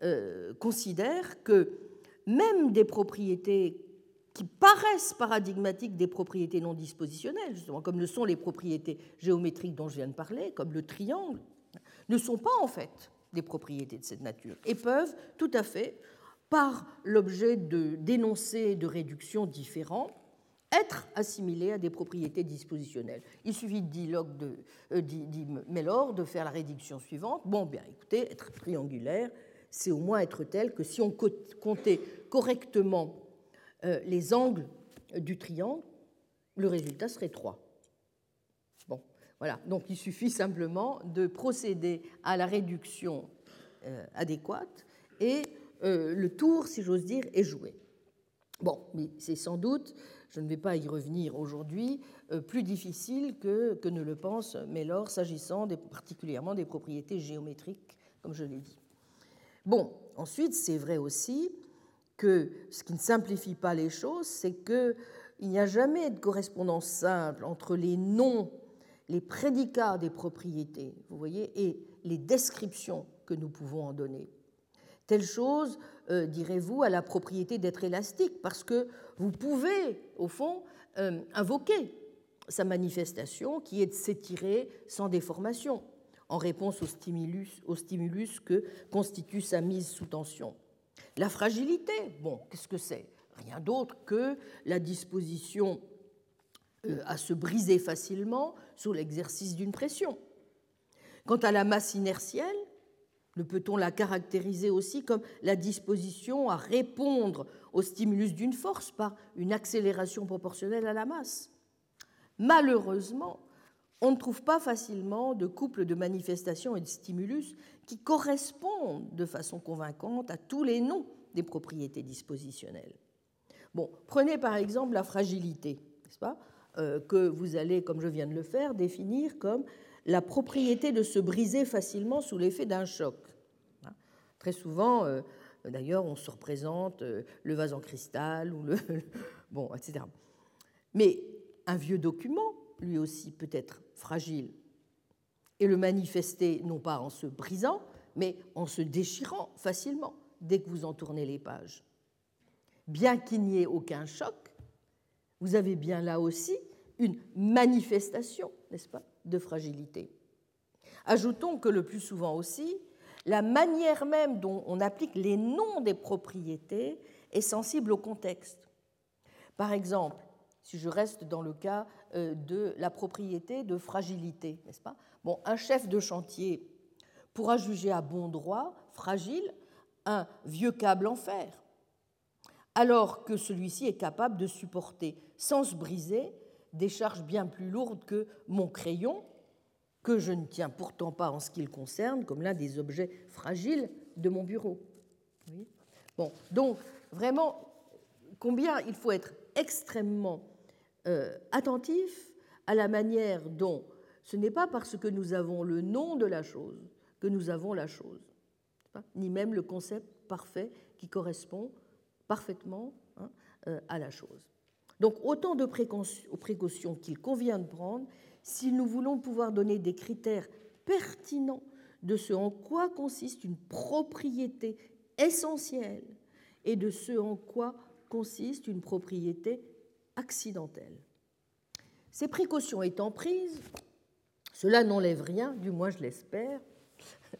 euh, considèrent que même des propriétés qui paraissent paradigmatiques des propriétés non dispositionnelles, justement, comme le sont les propriétés géométriques dont je viens de parler, comme le triangle, ne sont pas en fait des propriétés de cette nature et peuvent tout à fait, par l'objet de d'énoncés de réduction différents, être assimilé à des propriétés dispositionnelles. Il suffit, dit, de, euh, dit, Mellor, de faire la réduction suivante. Bon, bien, écoutez, être triangulaire, c'est au moins être tel que si on comptait correctement euh, les angles du triangle, le résultat serait 3. Bon, voilà. Donc il suffit simplement de procéder à la réduction euh, adéquate et le tour, si j'ose dire, est joué. Bon, mais c'est sans doute je ne vais pas y revenir aujourd'hui, euh, plus difficile que, que ne le pense Mellor s'agissant particulièrement des propriétés géométriques, comme je l'ai dit. Bon, ensuite, c'est vrai aussi que ce qui ne simplifie pas les choses, c'est qu'il n'y a jamais de correspondance simple entre les noms, les prédicats des propriétés, vous voyez, et les descriptions que nous pouvons en donner. Telle chose, euh, direz-vous, a la propriété d'être élastique, parce que vous pouvez, au fond, euh, invoquer sa manifestation qui est de s'étirer sans déformation, en réponse au stimulus, au stimulus que constitue sa mise sous tension. La fragilité, bon, qu'est-ce que c'est? Rien d'autre que la disposition euh, à se briser facilement sous l'exercice d'une pression. Quant à la masse inertielle, ne peut-on la caractériser aussi comme la disposition à répondre au stimulus d'une force par une accélération proportionnelle à la masse? Malheureusement, on ne trouve pas facilement de couple de manifestations et de stimulus qui correspondent de façon convaincante à tous les noms des propriétés dispositionnelles. Bon, prenez par exemple la fragilité, n'est-ce pas, euh, que vous allez, comme je viens de le faire, définir comme la propriété de se briser facilement sous l'effet d'un choc. Hein? Très souvent, euh, D'ailleurs, on se représente euh, le vase en cristal ou le. *laughs* bon, etc. Mais un vieux document, lui aussi, peut être fragile et le manifester non pas en se brisant, mais en se déchirant facilement dès que vous en tournez les pages. Bien qu'il n'y ait aucun choc, vous avez bien là aussi une manifestation, n'est-ce pas, de fragilité. Ajoutons que le plus souvent aussi, la manière même dont on applique les noms des propriétés est sensible au contexte. Par exemple, si je reste dans le cas de la propriété de fragilité, n'est-ce pas? Bon, un chef de chantier pourra juger à bon droit fragile un vieux câble en fer, alors que celui-ci est capable de supporter sans se briser des charges bien plus lourdes que mon crayon, que je ne tiens pourtant pas en ce qui le concerne comme l'un des objets fragiles de mon bureau. bon, donc, vraiment, combien il faut être extrêmement euh, attentif à la manière dont ce n'est pas parce que nous avons le nom de la chose que nous avons la chose, ni même le concept parfait qui correspond parfaitement hein, euh, à la chose. Donc autant de précautions qu'il convient de prendre si nous voulons pouvoir donner des critères pertinents de ce en quoi consiste une propriété essentielle et de ce en quoi consiste une propriété accidentelle. Ces précautions étant prises, cela n'enlève rien, du moins je l'espère,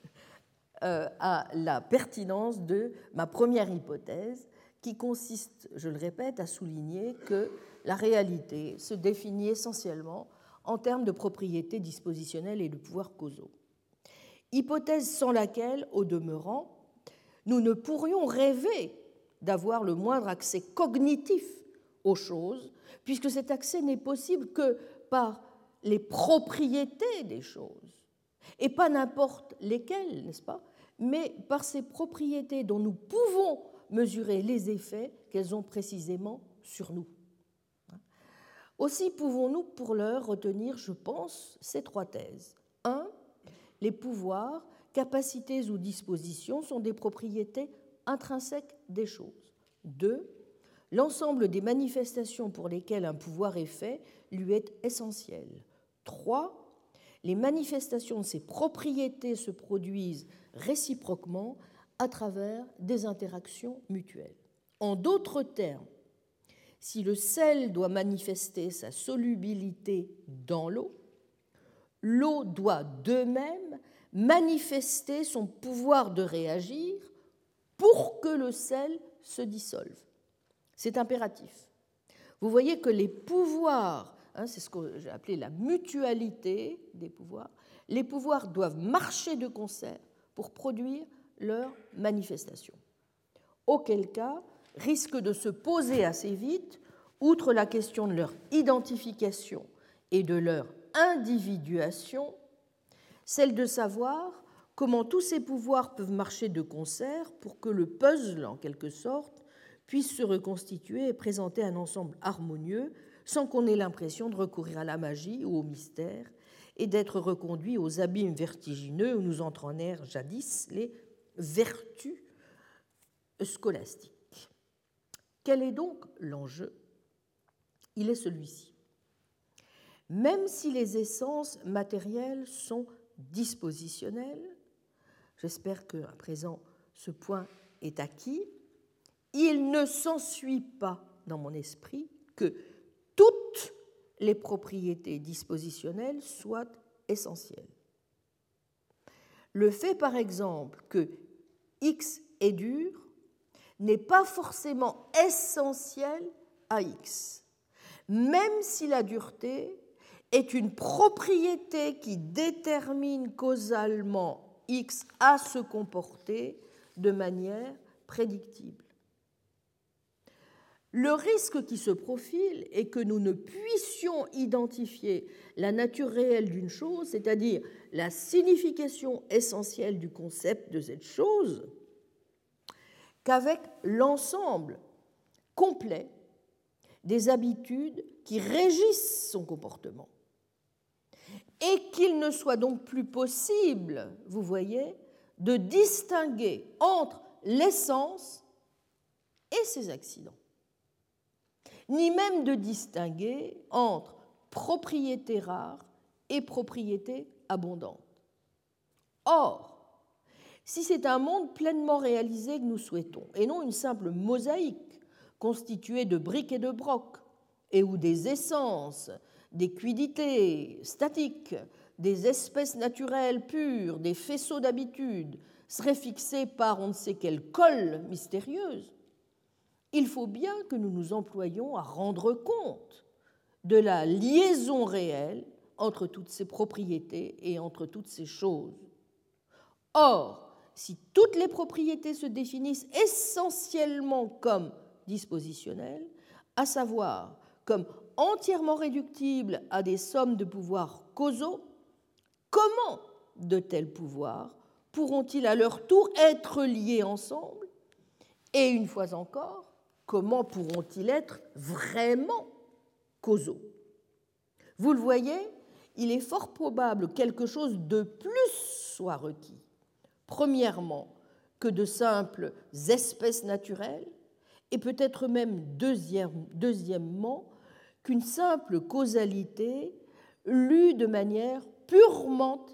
*laughs* euh, à la pertinence de ma première hypothèse, qui consiste, je le répète, à souligner que la réalité se définit essentiellement en termes de propriété dispositionnelle et de pouvoirs causaux. Hypothèse sans laquelle, au demeurant, nous ne pourrions rêver d'avoir le moindre accès cognitif aux choses, puisque cet accès n'est possible que par les propriétés des choses, et pas n'importe lesquelles, n'est-ce pas, mais par ces propriétés dont nous pouvons mesurer les effets qu'elles ont précisément sur nous. Aussi pouvons-nous pour l'heure retenir, je pense, ces trois thèses. 1. Les pouvoirs, capacités ou dispositions sont des propriétés intrinsèques des choses. 2. L'ensemble des manifestations pour lesquelles un pouvoir est fait lui est essentiel. 3. Les manifestations de ces propriétés se produisent réciproquement à travers des interactions mutuelles. En d'autres termes, si le sel doit manifester sa solubilité dans l'eau, l'eau doit de même manifester son pouvoir de réagir pour que le sel se dissolve. C'est impératif. Vous voyez que les pouvoirs, hein, c'est ce que j'ai appelé la mutualité des pouvoirs, les pouvoirs doivent marcher de concert pour produire leur manifestation. Auquel cas, risque de se poser assez vite, outre la question de leur identification et de leur individuation, celle de savoir comment tous ces pouvoirs peuvent marcher de concert pour que le puzzle, en quelque sorte, puisse se reconstituer et présenter un ensemble harmonieux sans qu'on ait l'impression de recourir à la magie ou au mystère et d'être reconduit aux abîmes vertigineux où nous entraînèrent jadis les vertus scolastiques. Quel est donc l'enjeu? Il est celui-ci. Même si les essences matérielles sont dispositionnelles, j'espère qu'à présent ce point est acquis, il ne s'ensuit pas dans mon esprit que toutes les propriétés dispositionnelles soient essentielles. Le fait, par exemple, que X est dur n'est pas forcément essentiel à X, même si la dureté est une propriété qui détermine causalement X à se comporter de manière prédictible. Le risque qui se profile est que nous ne puissions identifier la nature réelle d'une chose, c'est-à-dire la signification essentielle du concept de cette chose, qu'avec l'ensemble complet des habitudes qui régissent son comportement. Et qu'il ne soit donc plus possible, vous voyez, de distinguer entre l'essence et ses accidents, ni même de distinguer entre propriété rare et propriété abondante. Or, si c'est un monde pleinement réalisé que nous souhaitons, et non une simple mosaïque constituée de briques et de brocs, et où des essences, des quidités statiques, des espèces naturelles pures, des faisceaux d'habitude seraient fixés par on ne sait quelle colle mystérieuse, il faut bien que nous nous employions à rendre compte de la liaison réelle entre toutes ces propriétés et entre toutes ces choses. Or, si toutes les propriétés se définissent essentiellement comme dispositionnelles, à savoir comme entièrement réductibles à des sommes de pouvoirs causaux, comment de tels pouvoirs pourront-ils à leur tour être liés ensemble? Et une fois encore, comment pourront-ils être vraiment causaux? Vous le voyez, il est fort probable que quelque chose de plus soit requis premièrement, que de simples espèces naturelles, et peut-être même deuxièmement, qu'une simple causalité lue de manière purement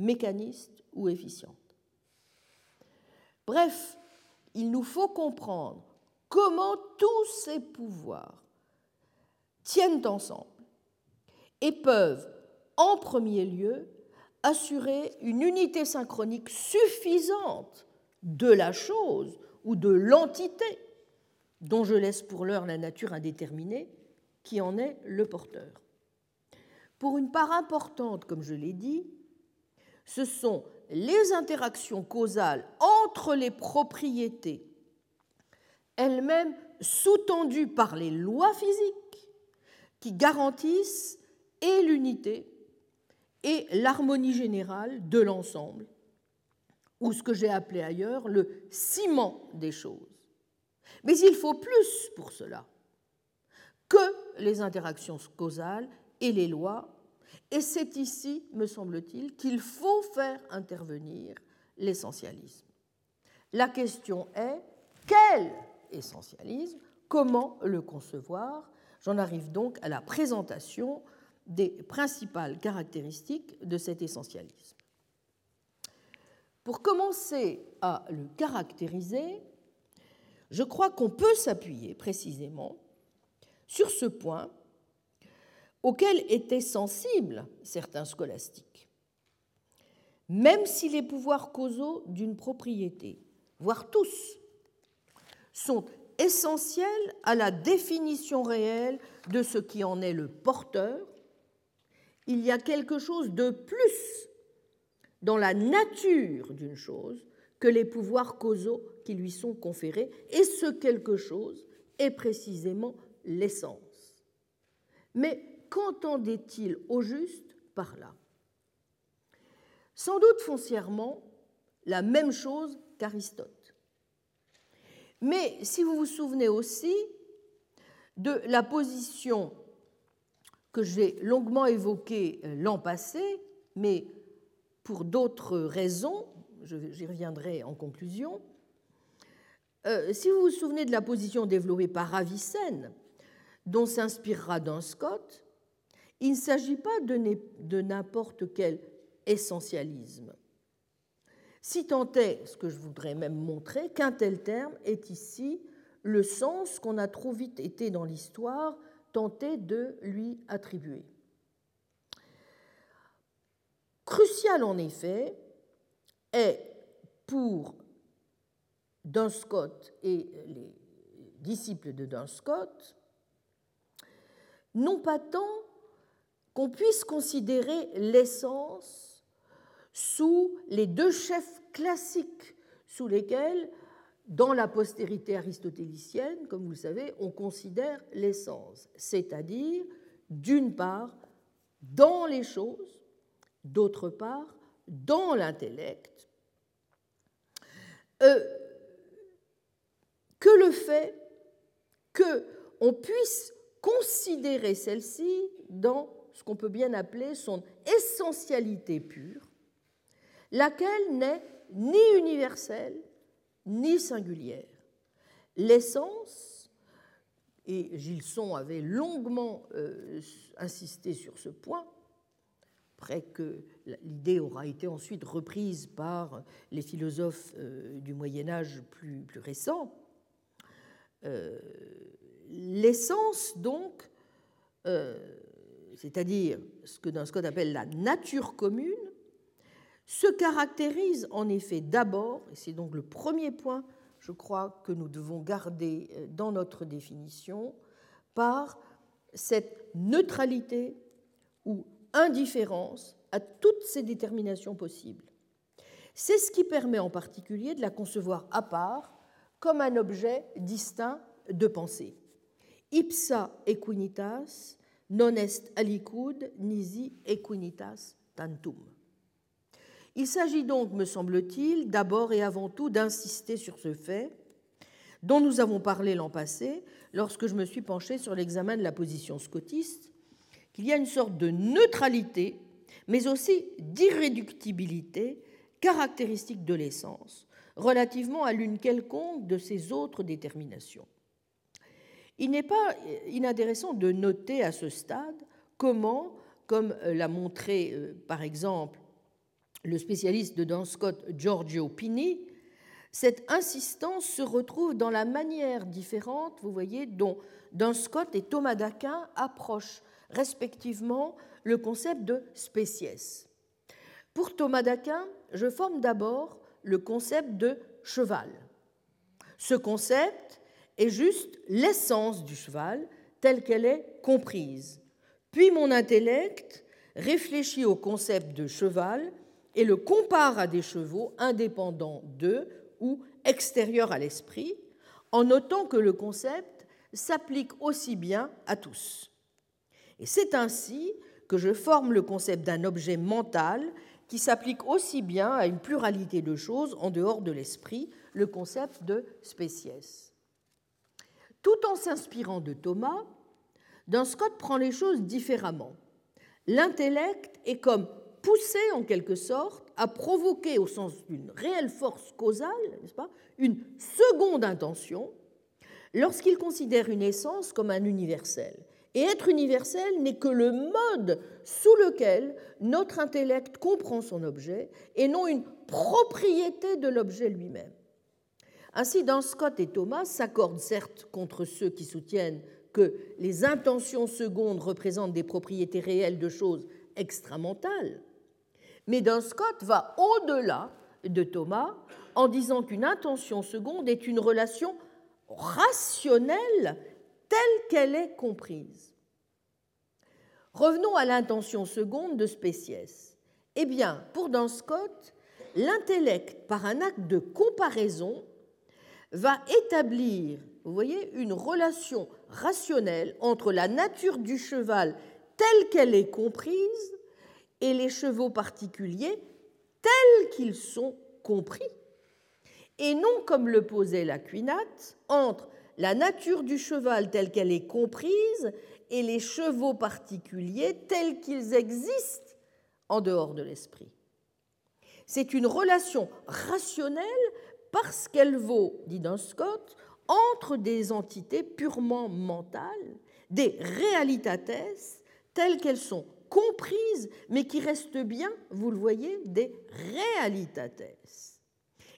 mécaniste ou efficiente. Bref, il nous faut comprendre comment tous ces pouvoirs tiennent ensemble et peuvent, en premier lieu, assurer une unité synchronique suffisante de la chose ou de l'entité dont je laisse pour l'heure la nature indéterminée qui en est le porteur. Pour une part importante, comme je l'ai dit, ce sont les interactions causales entre les propriétés, elles-mêmes sous-tendues par les lois physiques, qui garantissent et l'unité et l'harmonie générale de l'ensemble, ou ce que j'ai appelé ailleurs le ciment des choses. Mais il faut plus pour cela que les interactions causales et les lois, et c'est ici, me semble-t-il, qu'il faut faire intervenir l'essentialisme. La question est quel essentialisme Comment le concevoir? J'en arrive donc à la présentation des principales caractéristiques de cet essentialisme. Pour commencer à le caractériser, je crois qu'on peut s'appuyer précisément sur ce point auquel étaient sensibles certains scolastiques. Même si les pouvoirs causaux d'une propriété, voire tous, sont essentiels à la définition réelle de ce qui en est le porteur, il y a quelque chose de plus dans la nature d'une chose que les pouvoirs causaux qui lui sont conférés, et ce quelque chose est précisément l'essence. Mais qu'entendait-il au juste par là? Sans doute foncièrement la même chose qu'Aristote. Mais si vous vous souvenez aussi de la position que j'ai longuement évoqué euh, l'an passé, mais pour d'autres raisons, j'y reviendrai en conclusion. Euh, si vous vous souvenez de la position développée par Ravicenne, dont s'inspirera Duns Scott, il ne s'agit pas de n'importe quel essentialisme. Si tant est, ce que je voudrais même montrer, qu'un tel terme est ici le sens qu'on a trop vite été dans l'histoire tenter de lui attribuer. Crucial en effet est pour Duns Scott et les disciples de Duns Scott, non pas tant qu'on puisse considérer l'essence sous les deux chefs classiques sous lesquels dans la postérité aristotélicienne, comme vous le savez, on considère l'essence, c'est-à-dire, d'une part, dans les choses, d'autre part, dans l'intellect, euh, que le fait qu'on puisse considérer celle-ci dans ce qu'on peut bien appeler son essentialité pure, laquelle n'est ni universelle ni singulière. L'essence, et Gilson avait longuement euh, insisté sur ce point, après que l'idée aura été ensuite reprise par les philosophes euh, du Moyen Âge plus, récents, euh, l'essence donc, c'est-à-dire ce que Scott appelle la nature commune, se caractérise en effet d'abord, et c'est donc le premier point, je crois, que nous devons garder euh, dans notre définition, par cette neutralité ou indifférence à toutes ces déterminations possibles. C'est ce qui permet en particulier de la concevoir à part comme un objet distinct de pensée. Ipsa equinitas non est aliquid nisi equinitas tantum. Il s'agit donc, me semble-t-il, d'abord et avant tout d'insister sur ce fait dont nous avons parlé l'an passé lorsque je me suis penché sur l'examen de la position scotiste, qu'il y a une sorte de neutralité, mais aussi d'irréductibilité caractéristique de l'essence, relativement à l'une quelconque de ces autres déterminations. Il n'est pas inintéressant de noter à ce stade comment, comme l'a montré euh, par exemple le spécialiste de Dan Scott Giorgio Pini, cette insistance se retrouve dans la manière différente, vous voyez, dont Dan Scott et Thomas d'Aquin approchent respectivement le concept de spéciès. Pour Thomas d'Aquin, je forme d'abord le concept de cheval. Ce concept est juste l'essence du cheval telle qu'elle est comprise. Puis mon intellect réfléchit au concept de cheval et le compare à des chevaux indépendants d'eux ou extérieurs à l'esprit, en notant que le concept s'applique aussi bien à tous. Et c'est ainsi que je forme le concept d'un objet mental qui s'applique aussi bien à une pluralité de choses en dehors de l'esprit, le concept de spéciès. Tout en s'inspirant de Thomas, Duns Scott prend les choses différemment. L'intellect est comme poussé en quelque sorte à provoquer au sens d'une réelle force causale, n'est-ce pas, une seconde intention lorsqu'il considère une essence comme un universel. Et être universel n'est que le mode sous lequel notre intellect comprend son objet et non une propriété de l'objet lui-même. Ainsi, dans Scott et Thomas s'accordent certes contre ceux qui soutiennent que les intentions secondes représentent des propriétés réelles de choses extramentales, mais Scott va au-delà de Thomas en disant qu'une intention seconde est une relation rationnelle telle qu'elle est comprise. Revenons à l'intention seconde de Spéciès. Eh bien, pour Scott, l'intellect, par un acte de comparaison, va établir, vous voyez, une relation rationnelle entre la nature du cheval telle qu'elle est comprise et les chevaux particuliers tels qu'ils sont compris, et non comme le posait la cuinate, entre la nature du cheval telle qu'elle est comprise et les chevaux particuliers tels qu'ils existent en dehors de l'esprit. C'est une relation rationnelle parce qu'elle vaut, dit Duns Scott, entre des entités purement mentales, des realitates telles qu'elles sont comprises, mais qui restent bien, vous le voyez, des realitates.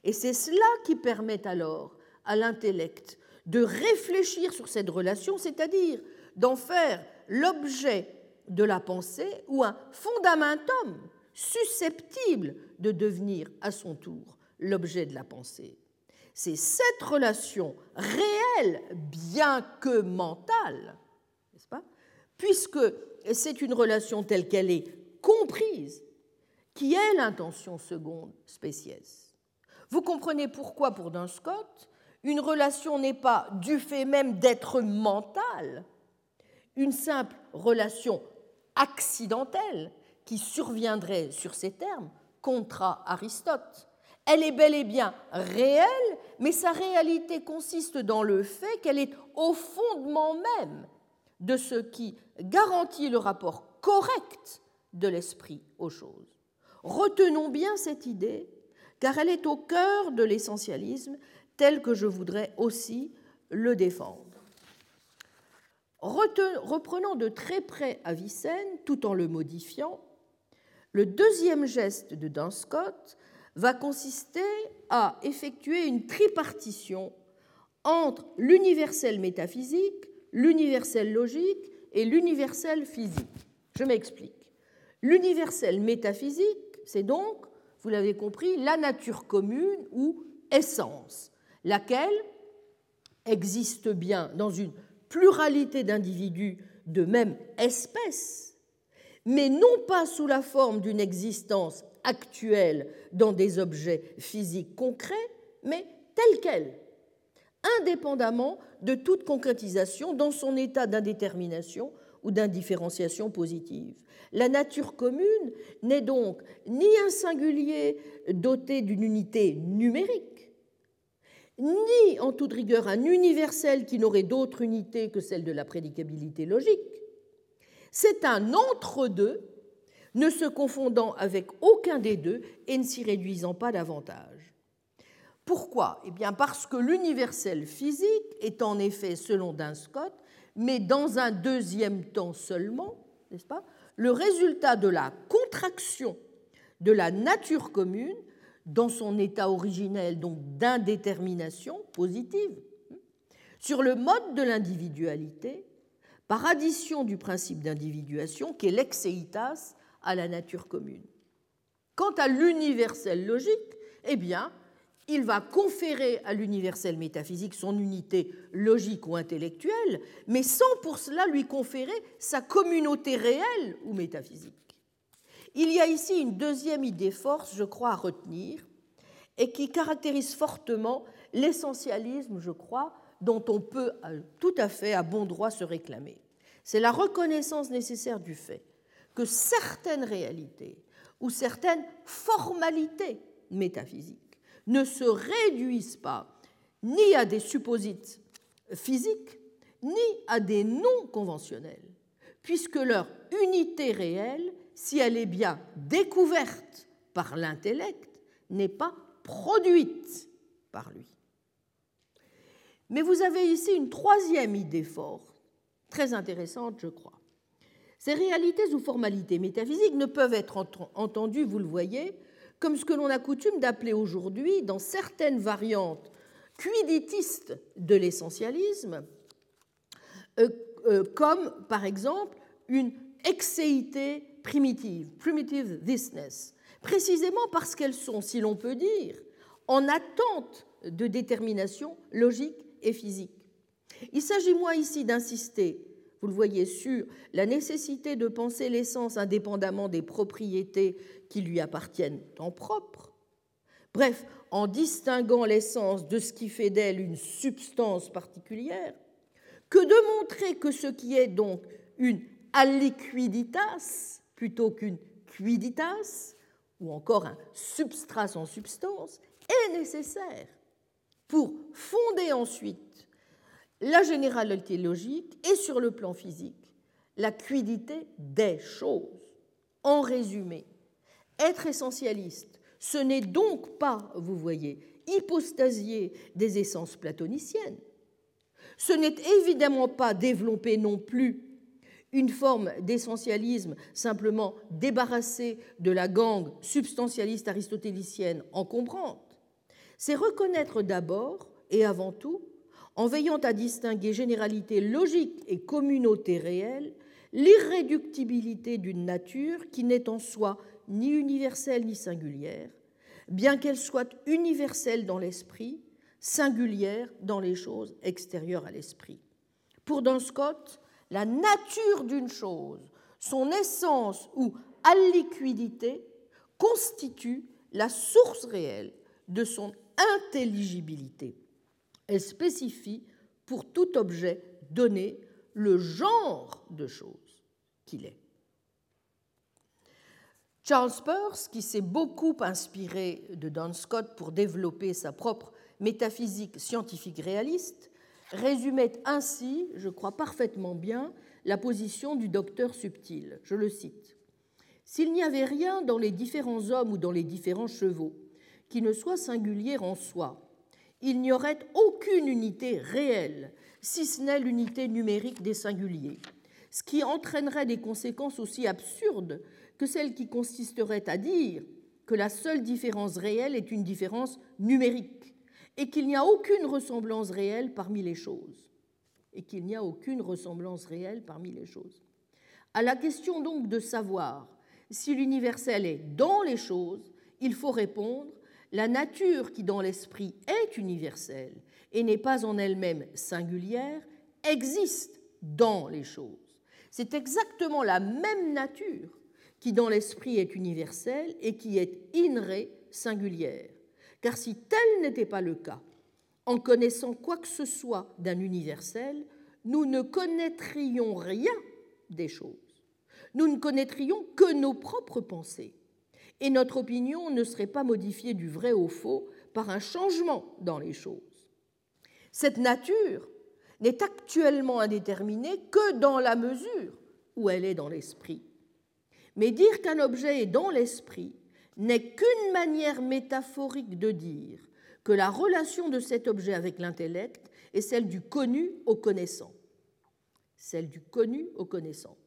Et c'est cela qui permet alors à l'intellect de réfléchir sur cette relation, c'est-à-dire d'en faire l'objet de la pensée ou un fondamentum susceptible de devenir à son tour l'objet de la pensée. C'est cette relation réelle, bien que mentale, n'est-ce pas? Puisque c'est une relation telle qu'elle est comprise qui est l'intention seconde spéciesse. Vous comprenez pourquoi, pour Duns Scott, une relation n'est pas, du fait même d'être mentale, une simple relation accidentelle qui surviendrait sur ces termes, contra Aristote. Elle est bel et bien réelle, mais sa réalité consiste dans le fait qu'elle est au fondement même de ce qui garantit le rapport correct de l'esprit aux choses. Retenons bien cette idée, car elle est au cœur de l'essentialisme tel que je voudrais aussi le défendre. Reprenant de très près Avicenne, tout en le modifiant, le deuxième geste de Duns Scott va consister à effectuer une tripartition entre l'universel métaphysique, l'universel logique et l'universel physique. Je m'explique. L'universel métaphysique, c'est donc, vous l'avez compris, la nature commune ou essence, laquelle existe bien dans une pluralité d'individus de même espèce, mais non pas sous la forme d'une existence actuelle dans des objets physiques concrets, mais telle qu'elle, indépendamment de toute concrétisation dans son état d'indétermination ou d'indifférenciation positive. La nature commune n'est donc ni un singulier doté d'une unité numérique, ni en toute rigueur un universel qui n'aurait d'autre unité que celle de la prédicabilité logique. C'est un entre-deux ne se confondant avec aucun des deux et ne s'y réduisant pas davantage. Pourquoi? Eh bien parce que l'universel physique est en effet, selon Duns Scott, mais dans un deuxième temps seulement, n'est-ce pas, le résultat de la contraction de la nature commune dans son état originel, donc d'indétermination positive, sur le mode de l'individualité, par addition du principe d'individuation qui est l'exeitas à la nature commune. Quant à l'universel logique, eh bien, il va conférer à l'universel métaphysique son unité logique ou intellectuelle, mais sans pour cela lui conférer sa communauté réelle ou métaphysique. Il y a ici une deuxième idée force, je crois, à retenir, et qui caractérise fortement l'essentialisme, je crois, dont on peut tout à fait à bon droit se réclamer. C'est la reconnaissance nécessaire du fait que certaines réalités ou certaines formalités métaphysiques ne se réduisent pas ni à des supposites physiques, ni à des non conventionnels, puisque leur unité réelle, si elle est bien découverte par l'intellect, n'est pas produite par lui. Mais vous avez ici une troisième idée forte, très intéressante, je crois. Ces réalités ou formalités métaphysiques ne peuvent être entendues, vous le voyez, comme ce que l'on a coutume d'appeler aujourd'hui, dans certaines variantes quiditistes de l'essentialisme, euh, euh, comme par exemple une excéité primitive, primitive thisness, précisément parce qu'elles sont, si l'on peut dire, en attente de détermination logique et physique. Il s'agit moi ici d'insister vous le voyez, sur la nécessité de penser l'essence indépendamment des propriétés qui lui appartiennent en propre. Bref, en distinguant l'essence de ce qui fait d'elle une substance particulière, que de montrer que ce qui est donc une aliquiditas plutôt qu'une quiditas, ou encore un substrat sans substance, est nécessaire pour fonder ensuite la généralité logique et sur le plan physique, la quiddité des choses. En résumé, être essentialiste, ce n'est donc pas, vous voyez, hypostasier des essences platoniciennes. Ce n'est évidemment pas développer non plus une forme d'essentialisme simplement débarrassée de la gangue substantialiste aristotélicienne encombrante. C'est reconnaître d'abord et avant tout en veillant à distinguer généralité logique et communauté réelle, l'irréductibilité d'une nature qui n'est en soi ni universelle ni singulière, bien qu'elle soit universelle dans l'esprit, singulière dans les choses extérieures à l'esprit. Pour Don Scott, la nature d'une chose, son essence ou alliquidité, constitue la source réelle de son intelligibilité. Elle spécifie pour tout objet donné le genre de choses qu'il est. Charles Peirce, qui s'est beaucoup inspiré de Don Scott pour développer sa propre métaphysique scientifique réaliste, résumait ainsi, je crois parfaitement bien, la position du docteur subtil. Je le cite. S'il n'y avait rien dans les différents hommes ou dans les différents chevaux qui ne soit singulier en soi. Il n'y aurait aucune unité réelle, si ce n'est l'unité numérique des singuliers, ce qui entraînerait des conséquences aussi absurdes que celles qui consisteraient à dire que la seule différence réelle est une différence numérique et qu'il n'y a aucune ressemblance réelle parmi les choses. Et qu'il n'y a aucune ressemblance réelle parmi les choses. À la question donc de savoir si l'universel est dans les choses, il faut répondre la nature qui dans l'esprit est universelle et n'est pas en elle-même singulière existe dans les choses. C'est exactement la même nature qui dans l'esprit est universelle et qui est in re singulière. Car si tel n'était pas le cas, en connaissant quoi que ce soit d'un universel, nous ne connaîtrions rien des choses. Nous ne connaîtrions que nos propres pensées. Et notre opinion ne serait pas modifiée du vrai au faux par un changement dans les choses. Cette nature n'est actuellement indéterminée que dans la mesure où elle est dans l'esprit. Mais dire qu'un objet est dans l'esprit n'est qu'une manière métaphorique de dire que la relation de cet objet avec l'intellect est celle du connu au connaissant. Celle du connu au connaissant.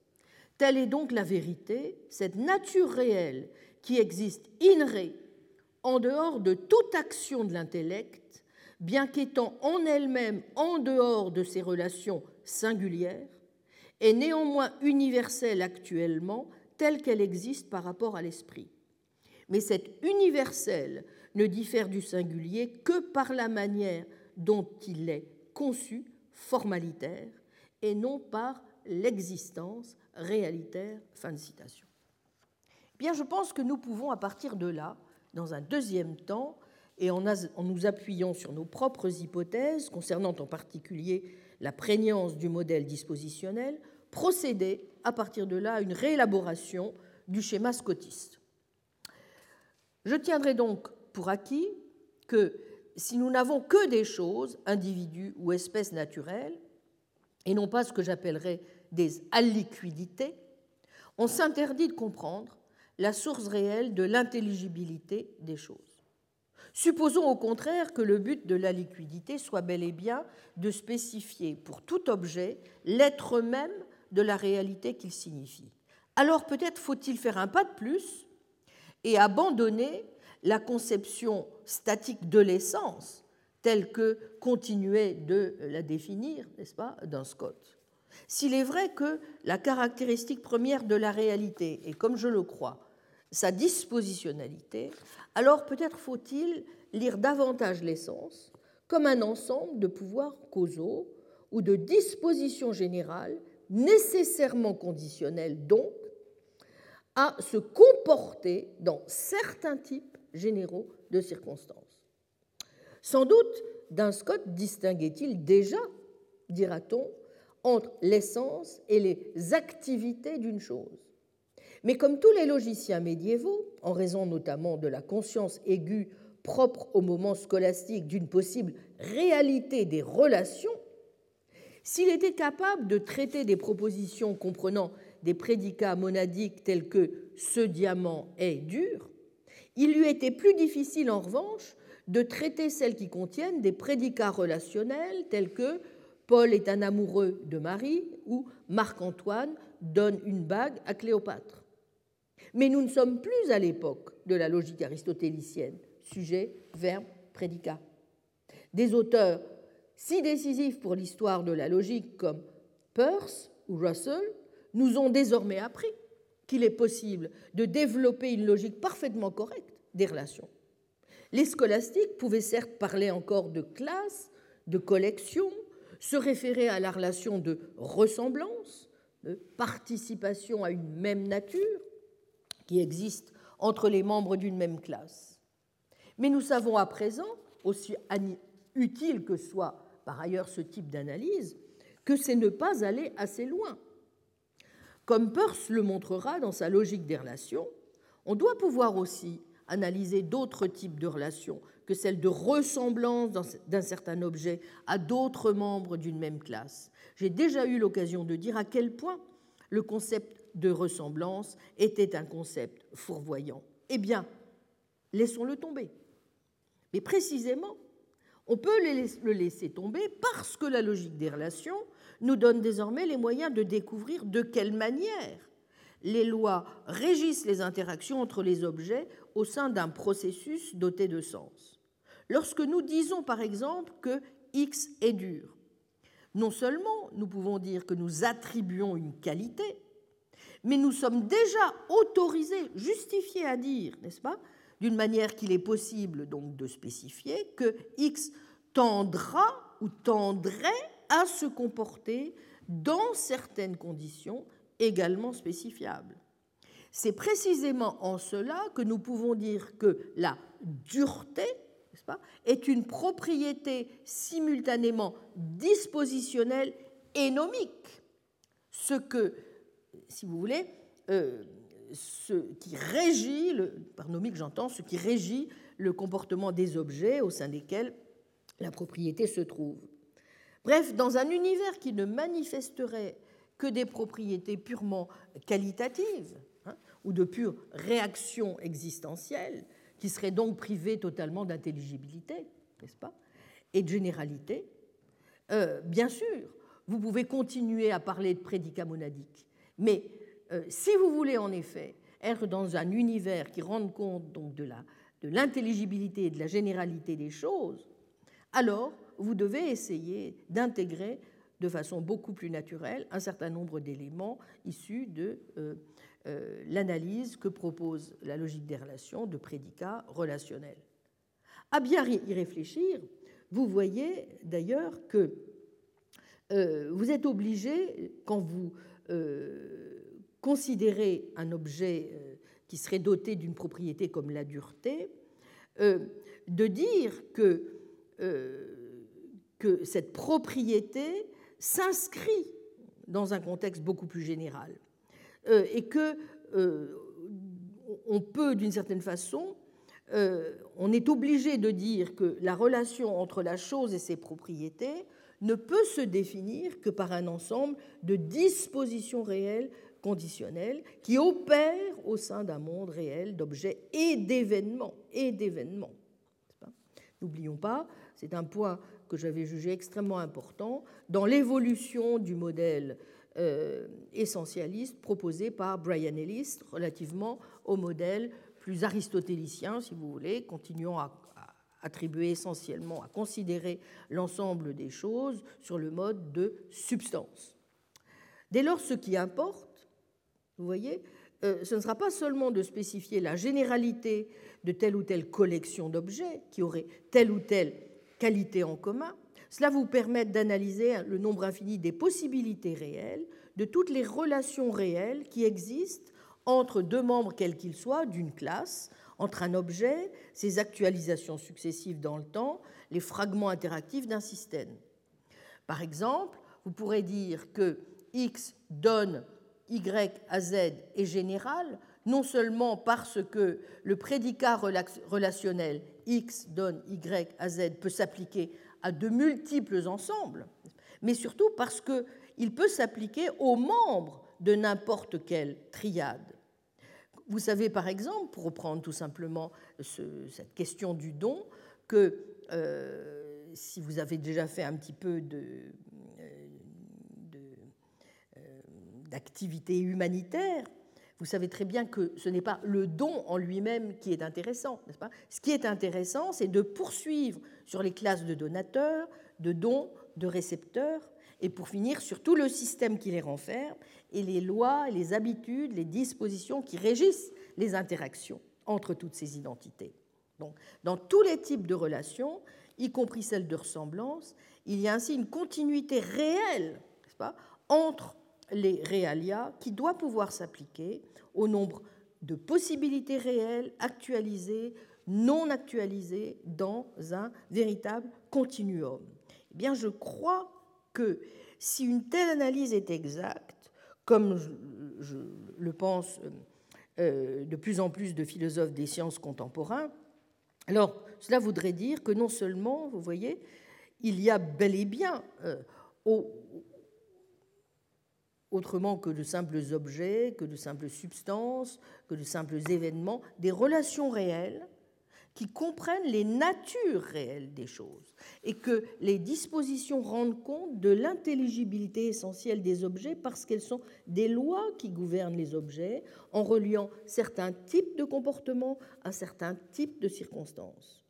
Telle est donc la vérité, cette nature réelle qui existe in re, en dehors de toute action de l'intellect, bien qu'étant en elle-même en dehors de ses relations singulières, est néanmoins universelle actuellement telle qu'elle existe par rapport à l'esprit. Mais cette universelle ne diffère du singulier que par la manière dont il est conçu, formalitaire, et non par l'existence réalitaire. Fin de citation. Bien, je pense que nous pouvons, à partir de là, dans un deuxième temps, et en, nous appuyant sur nos propres hypothèses, concernant en particulier la prégnance du modèle dispositionnel, procéder, à partir de là, à une réélaboration du schéma scotiste. Je tiendrai donc pour acquis que si nous n'avons que des choses, individus ou espèces naturelles, et non pas ce que j'appellerais des aliquidités, on s'interdit de comprendre la source réelle de l'intelligibilité des choses. Supposons au contraire que le but de la liquidité soit bel et bien de spécifier pour tout objet l'être même de la réalité qu'il signifie. Alors peut-être faut-il faire un pas de plus et abandonner la conception statique de l'essence telle que continuait de la définir, n'est-ce pas, dans Scott. S'il est vrai que la caractéristique première de la réalité est, comme je le crois, sa dispositionnalité, alors peut-être faut-il lire davantage l'essence comme un ensemble de pouvoirs causaux ou de dispositions générales nécessairement conditionnelles donc à se comporter dans certains types généraux de circonstances. Sans doute, Scott distinguait-il déjà, dira-t-on, entre l'essence et les activités d'une chose. Mais comme tous les logiciens médiévaux, en raison notamment de la conscience aiguë propre au moment scolastique d'une possible réalité des relations, s'il était capable de traiter des propositions comprenant des prédicats monadiques tels que ce diamant est dur, il lui était plus difficile en revanche de traiter celles qui contiennent des prédicats relationnels tels que Paul est un amoureux de Marie ou Marc-Antoine donne une bague à Cléopâtre. Mais nous ne sommes plus à l'époque de la logique aristotélicienne, sujet, verbe, prédicat. Des auteurs si décisifs pour l'histoire de la logique comme Peirce ou Russell nous ont désormais appris qu'il est possible de développer une logique parfaitement correcte des relations. Les scolastiques pouvaient certes parler encore de classe, de collection, se référer à la relation de ressemblance, de participation à une même nature qui existe entre les membres d'une même classe. Mais nous savons à présent, aussi utile que soit par ailleurs ce type d'analyse, que c'est ne pas aller assez loin. Comme Peirce le montrera dans sa logique des relations, on doit pouvoir aussi analyser d'autres types de relations que celles de ressemblance d'un certain objet à d'autres membres d'une même classe. J'ai déjà eu l'occasion de dire à quel point le concept de ressemblance était un concept fourvoyant. Eh bien, laissons-le tomber. Mais précisément, on peut le laisser tomber parce que la logique des relations nous donne désormais les moyens de découvrir de quelle manière les lois régissent les interactions entre les objets au sein d'un processus doté de sens. Lorsque nous disons par exemple que X est dur, non seulement nous pouvons dire que nous attribuons une qualité, mais nous sommes déjà autorisés, justifiés à dire, n'est-ce pas, d'une manière qu'il est possible donc de spécifier que X tendra ou tendrait à se comporter dans certaines conditions également spécifiables. C'est précisément en cela que nous pouvons dire que la dureté pas, est une propriété simultanément dispositionnelle et nomique, ce que, si vous voulez, euh, ce qui régit, le, nomique j'entends, ce qui régit le comportement des objets au sein desquels la propriété se trouve. Bref, dans un univers qui ne manifesterait que des propriétés purement qualitatives hein, ou de pure réaction existentielle, qui serait donc privé totalement d'intelligibilité, n'est-ce pas, et de généralité, euh, bien sûr, vous pouvez continuer à parler de prédicat monadique, mais euh, si vous voulez en effet être dans un univers qui rende compte donc de l'intelligibilité et de la généralité des choses, alors vous devez essayer d'intégrer de façon beaucoup plus naturelle un certain nombre d'éléments issus de euh, euh, l'analyse que propose la logique des relations de prédicats relationnels. À bien y réfléchir, vous voyez d'ailleurs que vous êtes obligé, quand vous considérer un objet euh, qui serait doté d'une propriété comme la dureté, euh, de dire que, euh, que cette propriété s'inscrit dans un contexte beaucoup plus général et que on peut, d'une certaine façon, on est obligé de dire que la relation entre la chose et ses propriétés ne peut se définir que par un ensemble de dispositions réelles conditionnel qui opère au sein d'un monde réel d'objets et d'événements et d'événements. N'oublions pas, c'est un point que j'avais jugé extrêmement important dans l'évolution du modèle euh, essentialiste proposé par Brian Ellis relativement au modèle plus aristotélicien, si vous voulez, continuant à, à attribuer essentiellement, à considérer l'ensemble des choses sur le mode de substance. Dès lors, ce qui importe, vous voyez euh, Ce ne sera pas seulement de spécifier la généralité de telle ou telle collection d'objets qui aurait telle ou telle qualité en commun. Cela vous permet d'analyser le nombre infini des possibilités réelles, de toutes les relations réelles qui existent entre deux membres quels qu'ils soient d'une classe, entre un objet, ses actualisations successives dans le temps, les fragments interactifs d'un système. Par exemple, vous pourrez dire que X donne y à Z est général, non seulement parce que le prédicat relationnel X donne Y à Z peut s'appliquer à de multiples ensembles, mais surtout parce qu'il peut s'appliquer aux membres de n'importe quelle triade. Vous savez par exemple, pour reprendre tout simplement cette question du don, que euh, si vous avez déjà fait un petit peu de, d'activité humanitaire, vous savez très bien que ce n'est pas le don en lui-même qui est intéressant, n'est-ce pas? Ce qui est intéressant, c'est de poursuivre sur les classes de donateurs, de dons, de récepteurs, et pour finir sur tout le système qui les renferme, et les lois, les habitudes, les dispositions qui régissent les interactions entre toutes ces identités. Donc, dans tous les types de relations, y compris celles de ressemblance, il y a ainsi une continuité réelle pas, entre les réalia qui doit pouvoir s'appliquer au nombre de possibilités réelles, actualisées, non actualisées, dans un véritable continuum. Eh bien, je crois que si une telle analyse est exacte, comme le pense euh, de plus en plus de philosophes des sciences contemporains, alors cela voudrait dire que non seulement, vous voyez, il y a bel et bien euh, au, autrement que de simples objets, que de simples substances, que de simples événements, des relations réelles qui comprennent les natures réelles des choses et que les dispositions rendent compte de l'intelligibilité essentielle des objets parce qu'elles sont des lois qui gouvernent les objets en reliant certains types de comportements à certains types de circonstances.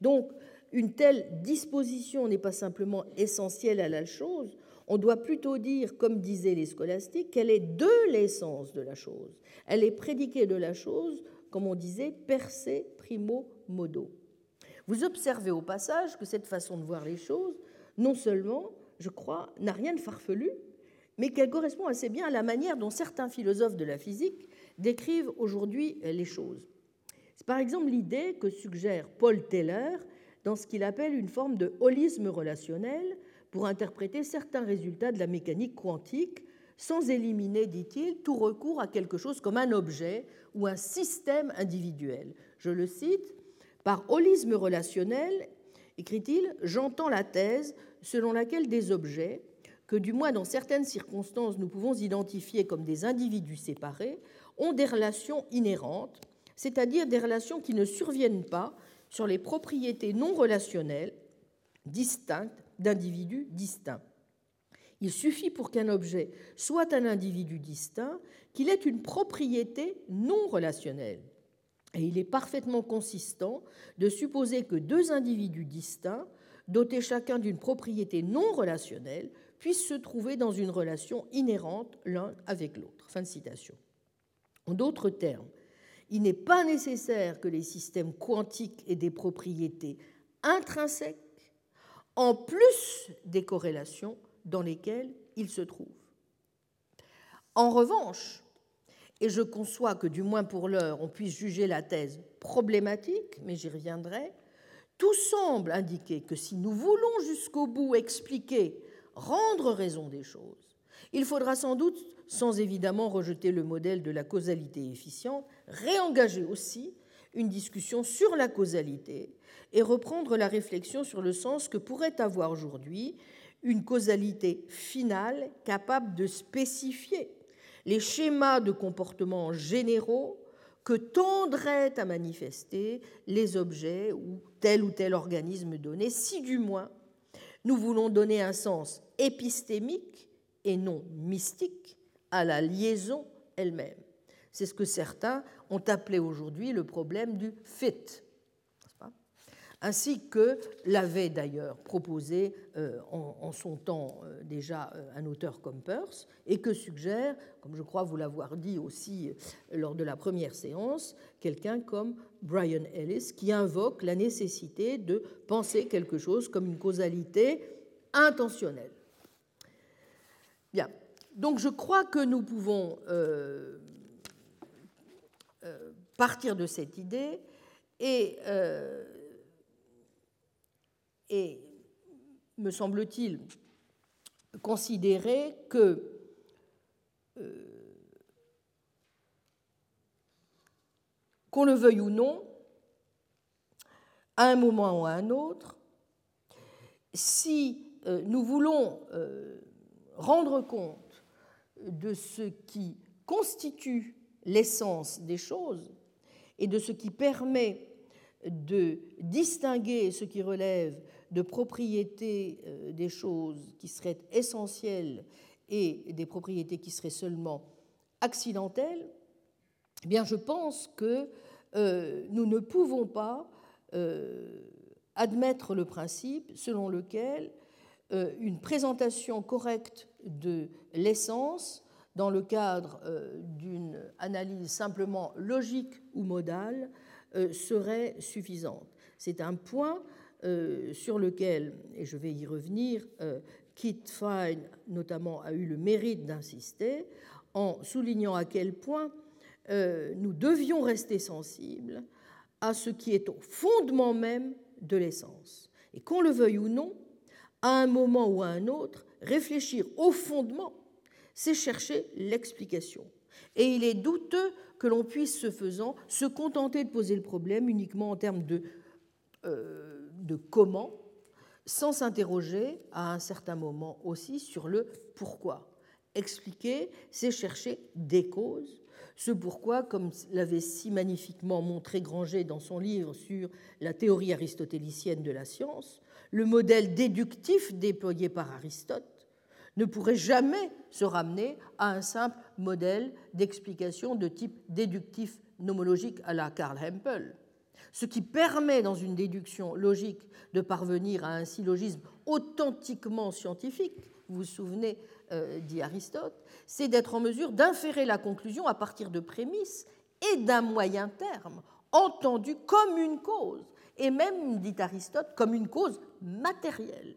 Donc, une telle disposition n'est pas simplement essentielle à la chose, on doit plutôt dire, comme disaient les scolastiques, qu'elle est de l'essence de la chose. Elle est prédiquée de la chose, comme on disait, per se primo modo. Vous observez au passage que cette façon de voir les choses, non seulement, je crois, n'a rien de farfelu, mais qu'elle correspond assez bien à la manière dont certains philosophes de la physique décrivent aujourd'hui les choses. C'est par exemple l'idée que suggère Paul Taylor dans ce qu'il appelle une forme de holisme relationnel pour interpréter certains résultats de la mécanique quantique sans éliminer, dit-il, tout recours à quelque chose comme un objet ou un système individuel. Je le cite, par holisme relationnel, écrit-il, j'entends la thèse selon laquelle des objets, que du moins dans certaines circonstances nous pouvons identifier comme des individus séparés, ont des relations inhérentes, c'est-à-dire des relations qui ne surviennent pas sur les propriétés non relationnelles distinctes d'individus distincts. Il suffit pour qu'un objet soit un individu distinct qu'il ait une propriété non relationnelle. Et il est parfaitement consistant de supposer que deux individus distincts, dotés chacun d'une propriété non relationnelle, puissent se trouver dans une relation inhérente l'un avec l'autre. Fin. En d'autres termes, il n'est pas nécessaire que les systèmes quantiques aient des propriétés intrinsèques en plus des corrélations dans lesquelles ils se trouvent. En revanche, et je conçois que du moins pour l'heure on puisse juger la thèse problématique, mais j'y reviendrai, tout semble indiquer que si nous voulons jusqu'au bout expliquer, rendre raison des choses, il faudra sans doute sans évidemment rejeter le modèle de la causalité efficiente, réengager aussi une discussion sur la causalité et reprendre la réflexion sur le sens que pourrait avoir aujourd'hui une causalité finale capable de spécifier les schémas de comportement généraux que tendraient à manifester les objets ou tel ou tel organisme donné, si du moins nous voulons donner un sens épistémique et non mystique à la liaison elle-même. C'est ce que certains ont appelé aujourd'hui le problème du fit, ainsi que l'avait d'ailleurs proposé euh, en, son temps euh, déjà euh, un auteur comme Peirce, et que suggère, comme je crois vous l'avoir dit aussi lors de la première séance, quelqu'un comme Brian Ellis, qui invoque la nécessité de penser quelque chose comme une causalité intentionnelle. Bien, donc je crois que nous pouvons partir de cette idée et, et me semble-t-il, considérer que qu'on le veuille ou non, à un moment ou à un autre, si nous voulons rendre compte de ce qui constitue l'essence des choses et de ce qui permet de distinguer ce qui relève de propriétés euh, des choses qui seraient essentielles et des propriétés qui seraient seulement accidentelles, eh bien je pense que euh, nous ne pouvons pas euh, admettre le principe selon lequel une présentation correcte de l'essence dans le cadre d'une analyse simplement logique ou modale serait suffisante. C'est un point euh, sur lequel, et je vais y revenir, Kit Fine notamment a eu le mérite d'insister en soulignant à quel point nous devions rester sensibles à ce qui est au fondement même de l'essence. Et qu'on le veuille ou non, à un moment ou à un autre, réfléchir au fondement, c'est chercher l'explication. Et il est douteux que l'on puisse, ce faisant, se contenter de poser le problème uniquement en termes de, euh, de comment, sans s'interroger à un certain moment aussi sur le pourquoi. Expliquer, c'est chercher des causes. Ce pourquoi, comme l'avait si magnifiquement montré Granger dans son livre sur la théorie aristotélicienne de la science, le modèle déductif déployé par Aristote ne pourrait jamais se ramener à un simple modèle d'explication de type déductif nomologique à la Karl Hempel. Ce qui permet dans une déduction logique de parvenir à un syllogisme authentiquement scientifique, vous vous souvenez, euh, dit Aristote, c'est d'être en mesure d'inférer la conclusion à partir de prémices et d'un moyen terme, entendu comme une cause, et même, dit Aristote, comme une cause matérielle.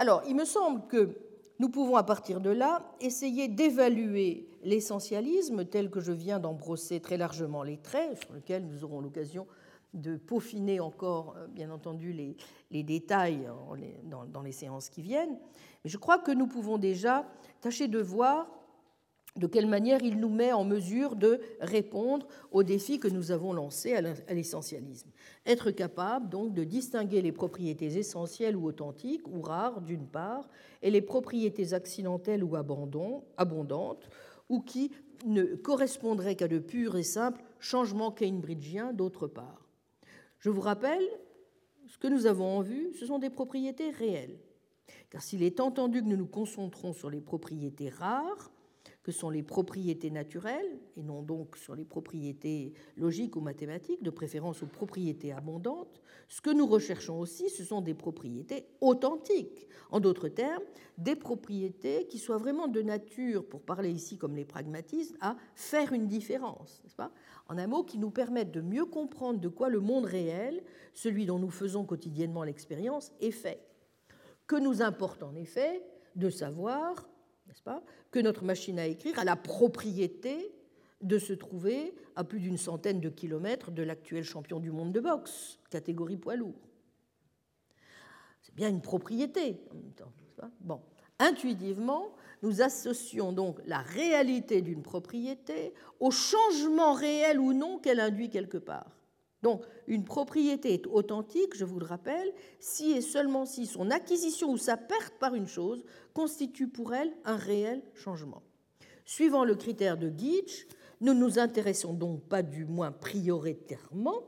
Alors, il me semble que nous pouvons à partir de là essayer d'évaluer l'essentialisme tel que je viens d'en brosser très largement les traits, sur lesquels nous aurons l'occasion de peaufiner encore, euh, bien entendu, les, détails dans, les séances qui viennent. Mais je crois que nous pouvons déjà tâcher de voir de quelle manière il nous met en mesure de répondre aux défis que nous avons lancés à l'essentialisme. Être capable donc de distinguer les propriétés essentielles ou authentiques ou rares d'une part et les propriétés accidentelles ou abondantes ou qui ne correspondraient qu'à de purs et simples changements cambridgiens d'autre part. Je vous rappelle, ce que nous avons en vue, ce sont des propriétés réelles. Car s'il est entendu que nous nous concentrons sur les propriétés rares, que sont les propriétés naturelles, et non donc sur les propriétés logiques ou mathématiques, de préférence aux propriétés abondantes, ce que nous recherchons aussi, ce sont des propriétés authentiques. En d'autres termes, des propriétés qui soient vraiment de nature, pour parler ici comme les pragmatistes, à faire une différence, n'est-ce pas? En un mot, qui nous permettent de mieux comprendre de quoi le monde réel, celui dont nous faisons quotidiennement l'expérience, est fait. Que nous importe en effet de savoir pas, que notre machine à écrire a la propriété de se trouver à plus d'une centaine de kilomètres de l'actuel champion du monde de boxe, catégorie poids lourd. C'est bien une propriété en même temps. Intuitivement, nous associons donc la réalité d'une propriété au changement réel ou non qu'elle induit quelque part. Donc, une propriété est authentique, je vous le rappelle, si et seulement si son acquisition ou sa perte par une chose constitue pour elle un réel changement. Suivant le critère de Geach, nous ne nous intéressons donc pas du moins prioritairement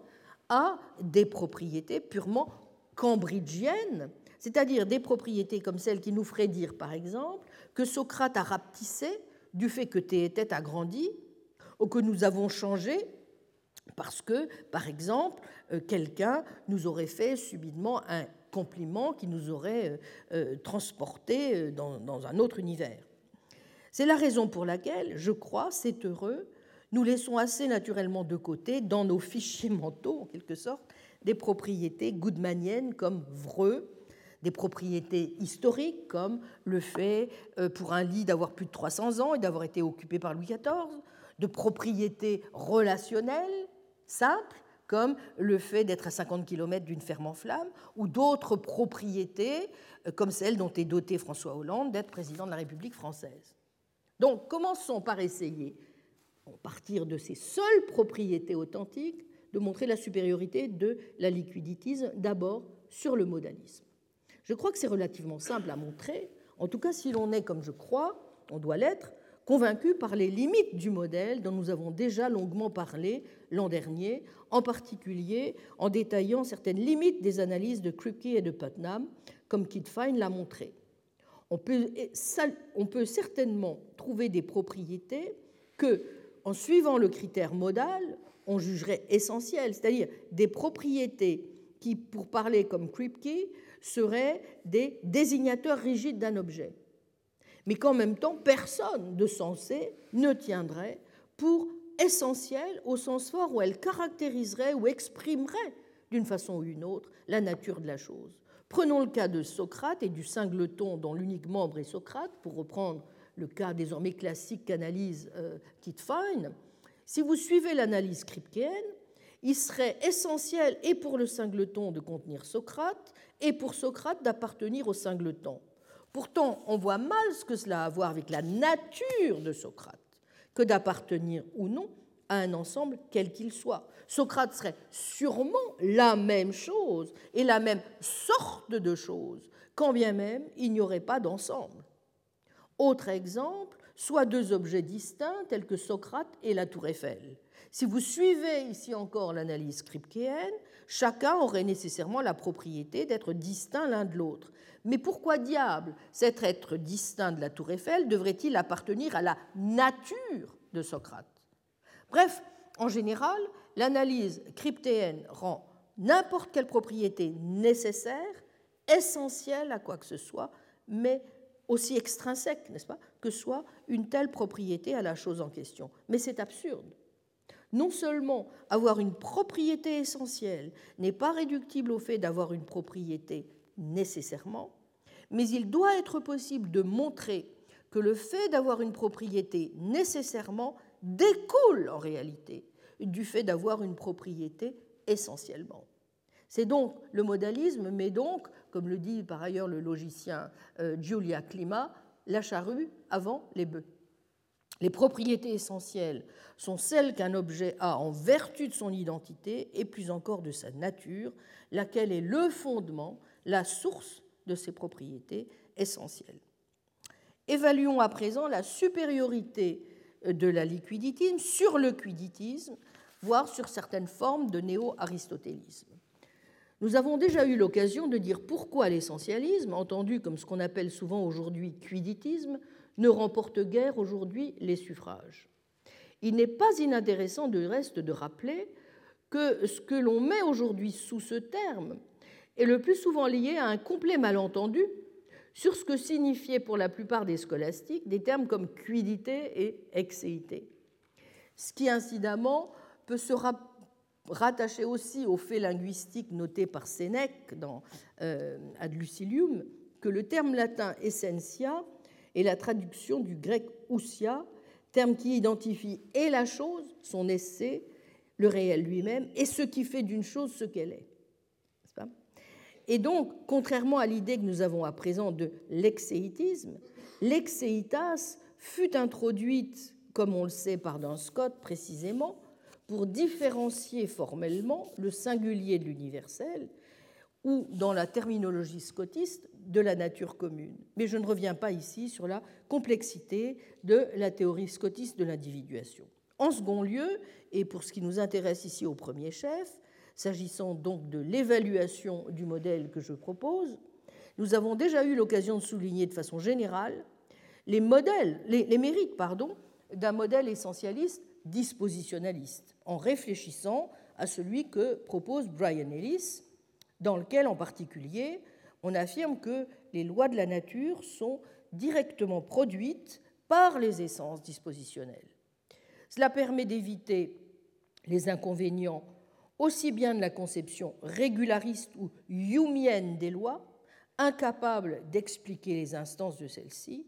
à des propriétés purement cambridgiennes, c'est-à-dire des propriétés comme celles qui nous feraient dire, par exemple, que Socrate a rapetissé du fait que Théétète a grandi, ou que nous avons changé parce que, par exemple, euh, quelqu'un nous aurait fait subitement un compliment qui nous aurait euh, euh, transporté dans, un autre univers. C'est la raison pour laquelle, je crois, c'est heureux, nous laissons assez naturellement de côté, dans nos fichiers mentaux, en quelque sorte, des propriétés goodmaniennes comme vreux, des propriétés historiques comme le fait pour un lit d'avoir plus de 300 ans et d'avoir été occupé par Louis XIV, de propriétés relationnelles simples, comme le fait d'être à 50 km d'une ferme en flammes, ou d'autres propriétés, euh, comme celle dont est doté François Hollande d'être président de la République française. Donc commençons par essayer, à partir de ces seules propriétés authentiques, de montrer la supériorité de la liquiditisme, d'abord sur le modalisme. Je crois que c'est relativement simple à montrer, en tout cas si l'on est, comme je crois, on doit l'être, convaincu par les limites du modèle dont nous avons déjà longuement parlé l'an dernier, en particulier en détaillant certaines limites des analyses de Kripke et de Putnam, comme Kit Fine l'a montré. On peut, certainement trouver des propriétés que, en suivant le critère modal, on jugerait essentielles, c'est-à-dire des propriétés qui, pour parler comme Kripke, seraient des désignateurs rigides d'un objet mais qu'en même temps, personne de sensé ne tiendrait pour essentielle au sens fort où elle caractériserait ou exprimerait d'une façon ou d'une autre la nature de la chose. Prenons le cas de Socrate et du singleton dont l'unique membre est Socrate, pour reprendre le cas désormais classique qu'analyse euh, Kit Fine. Si vous suivez l'analyse kripkeenne, il serait essentiel et pour le singleton de contenir Socrate et pour Socrate d'appartenir au singleton. Pourtant, on voit mal ce que cela a à voir avec la nature de Socrate que d'appartenir ou non à un ensemble quel qu'il soit. Socrate serait sûrement la même chose et la même sorte de choses, quand bien même il n'y aurait pas d'ensemble. Autre exemple, soit deux objets distincts tels que Socrate et la tour Eiffel. Si vous suivez ici encore l'analyse kripkeenne, chacun aurait nécessairement la propriété d'être distinct l'un de l'autre. Mais pourquoi diable cet être distinct de la tour Eiffel devrait-il appartenir à la nature de Socrate? Bref, en général, l'analyse cryptéenne rend n'importe quelle propriété nécessaire, essentielle à quoi que ce soit, mais aussi extrinsèque, n'est-ce pas, que soit une telle propriété à la chose en question. Mais c'est absurde. Non seulement avoir une propriété essentielle n'est pas réductible au fait d'avoir une propriété nécessairement, mais il doit être possible de montrer que le fait d'avoir une propriété nécessairement découle en réalité du fait d'avoir une propriété essentiellement. C'est donc le modalisme, mais donc, comme le dit par ailleurs le logicien euh, Giulia Clima, la charrue avant les bœufs. Les propriétés essentielles sont celles qu'un objet a en vertu de son identité et plus encore de sa nature, laquelle est le fondement, la source de ses propriétés essentielles. Évaluons à présent la supériorité de la liquiditisme sur le quiditisme, voire sur certaines formes de néo-aristotélisme. Nous avons déjà eu l'occasion de dire pourquoi l'essentialisme, entendu comme ce qu'on appelle souvent aujourd'hui quiditisme, ne remporte guère aujourd'hui les suffrages. Il n'est pas inintéressant de reste de rappeler que ce que l'on met aujourd'hui sous ce terme est le plus souvent lié à un complet malentendu sur ce que signifiaient pour la plupart des scolastiques des termes comme quiddité et exéité. Ce qui, incidemment, peut se rattacher aussi au fait linguistique noté par Sénèque dans euh, Ad Lucilium, que le terme latin essentia est la traduction du grec ousia, terme qui identifie et la chose, son essai, le réel lui-même, et ce qui fait d'une chose ce qu'elle est. Et donc, contrairement à l'idée que nous avons à présent de l'exéitisme, l'exéitas fut introduite, comme on le sait par Dan Scott précisément, pour différencier formellement le singulier de l'universel ou, dans la terminologie scotiste, de la nature commune. Mais je ne reviens pas ici sur la complexité de la théorie scotiste de l'individuation. En second lieu, et pour ce qui nous intéresse ici au premier chef, S'agissant donc de l'évaluation du modèle que je propose, nous avons déjà eu l'occasion de souligner de façon générale les, modèles, les, mérites pardon, d'un modèle essentialiste dispositionnaliste, en réfléchissant à celui que propose Brian Ellis, dans lequel en particulier on affirme que les lois de la nature sont directement produites par les essences dispositionnelles. Cela permet d'éviter les inconvénients aussi bien de la conception régulariste ou humienne des lois, incapable d'expliquer les instances de celles-ci,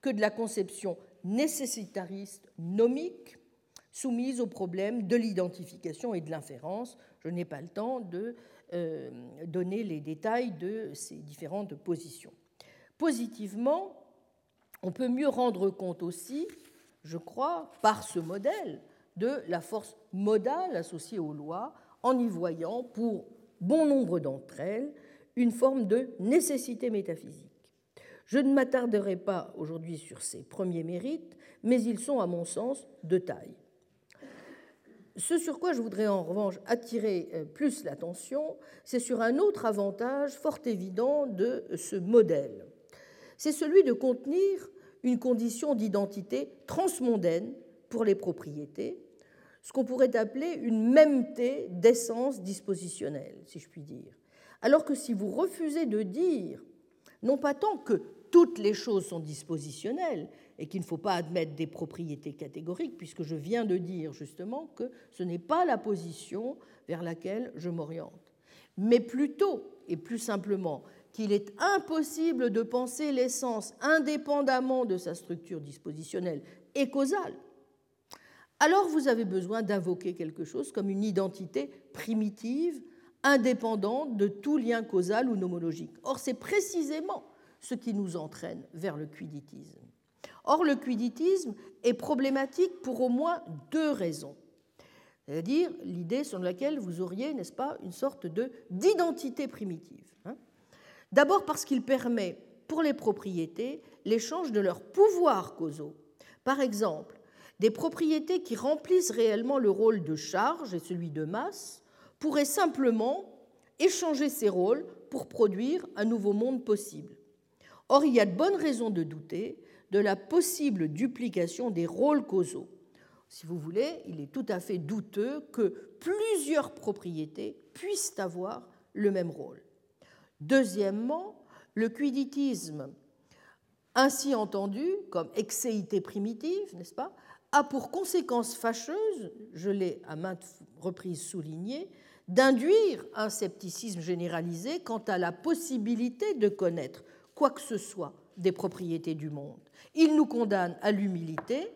que de la conception nécessitariste nomique, soumise au problème de l'identification et de l'inférence. Je n'ai pas le temps de donner les détails de ces différentes positions. Positivement, on peut mieux rendre compte aussi, je crois, par ce modèle, de la force modale associée aux lois, en y voyant, pour bon nombre d'entre elles, une forme de nécessité métaphysique. Je ne m'attarderai pas aujourd'hui sur ces premiers mérites, mais ils sont, à mon sens, de taille. Ce sur quoi je voudrais en revanche attirer euh, plus l'attention, c'est sur un autre avantage fort évident de ce modèle. C'est celui de contenir une condition d'identité transmondaine pour les propriétés, ce qu'on pourrait appeler une mêmeté d'essence dispositionnelle, si je puis dire. Alors que si vous refusez de dire, non pas tant que toutes les choses sont dispositionnelles et qu'il ne faut pas admettre des propriétés catégoriques, puisque je viens de dire justement que ce n'est pas la position vers laquelle je m'oriente, mais plutôt et plus simplement qu'il est impossible de penser l'essence indépendamment de sa structure dispositionnelle et causale, alors vous avez besoin d'invoquer quelque chose comme une identité primitive, indépendante de tout lien causal ou nomologique. Or, c'est précisément ce qui nous entraîne vers le quiditisme. Or, le quiditisme est problématique pour au moins deux raisons. C'est-à-dire l'idée sur laquelle vous auriez, n'est-ce pas, une sorte de d'identité primitive. Hein. D'abord parce qu'il permet pour les propriétés l'échange de leurs pouvoirs causaux. Par exemple, des propriétés qui remplissent réellement le rôle de charge et celui de masse pourraient simplement échanger ces rôles pour produire un nouveau monde possible. Or, il y a de bonnes raisons de douter de la possible duplication des rôles causaux. Si vous voulez, il est tout à fait douteux que plusieurs propriétés puissent avoir le même rôle. Deuxièmement, le quiditisme, ainsi entendu comme excéité primitive, n'est-ce pas, a pour conséquence fâcheuse, je l'ai à maintes reprises souligné, d'induire un scepticisme généralisé quant à la possibilité de connaître quoi que ce soit des propriétés du monde. Il nous condamne à l'humilité,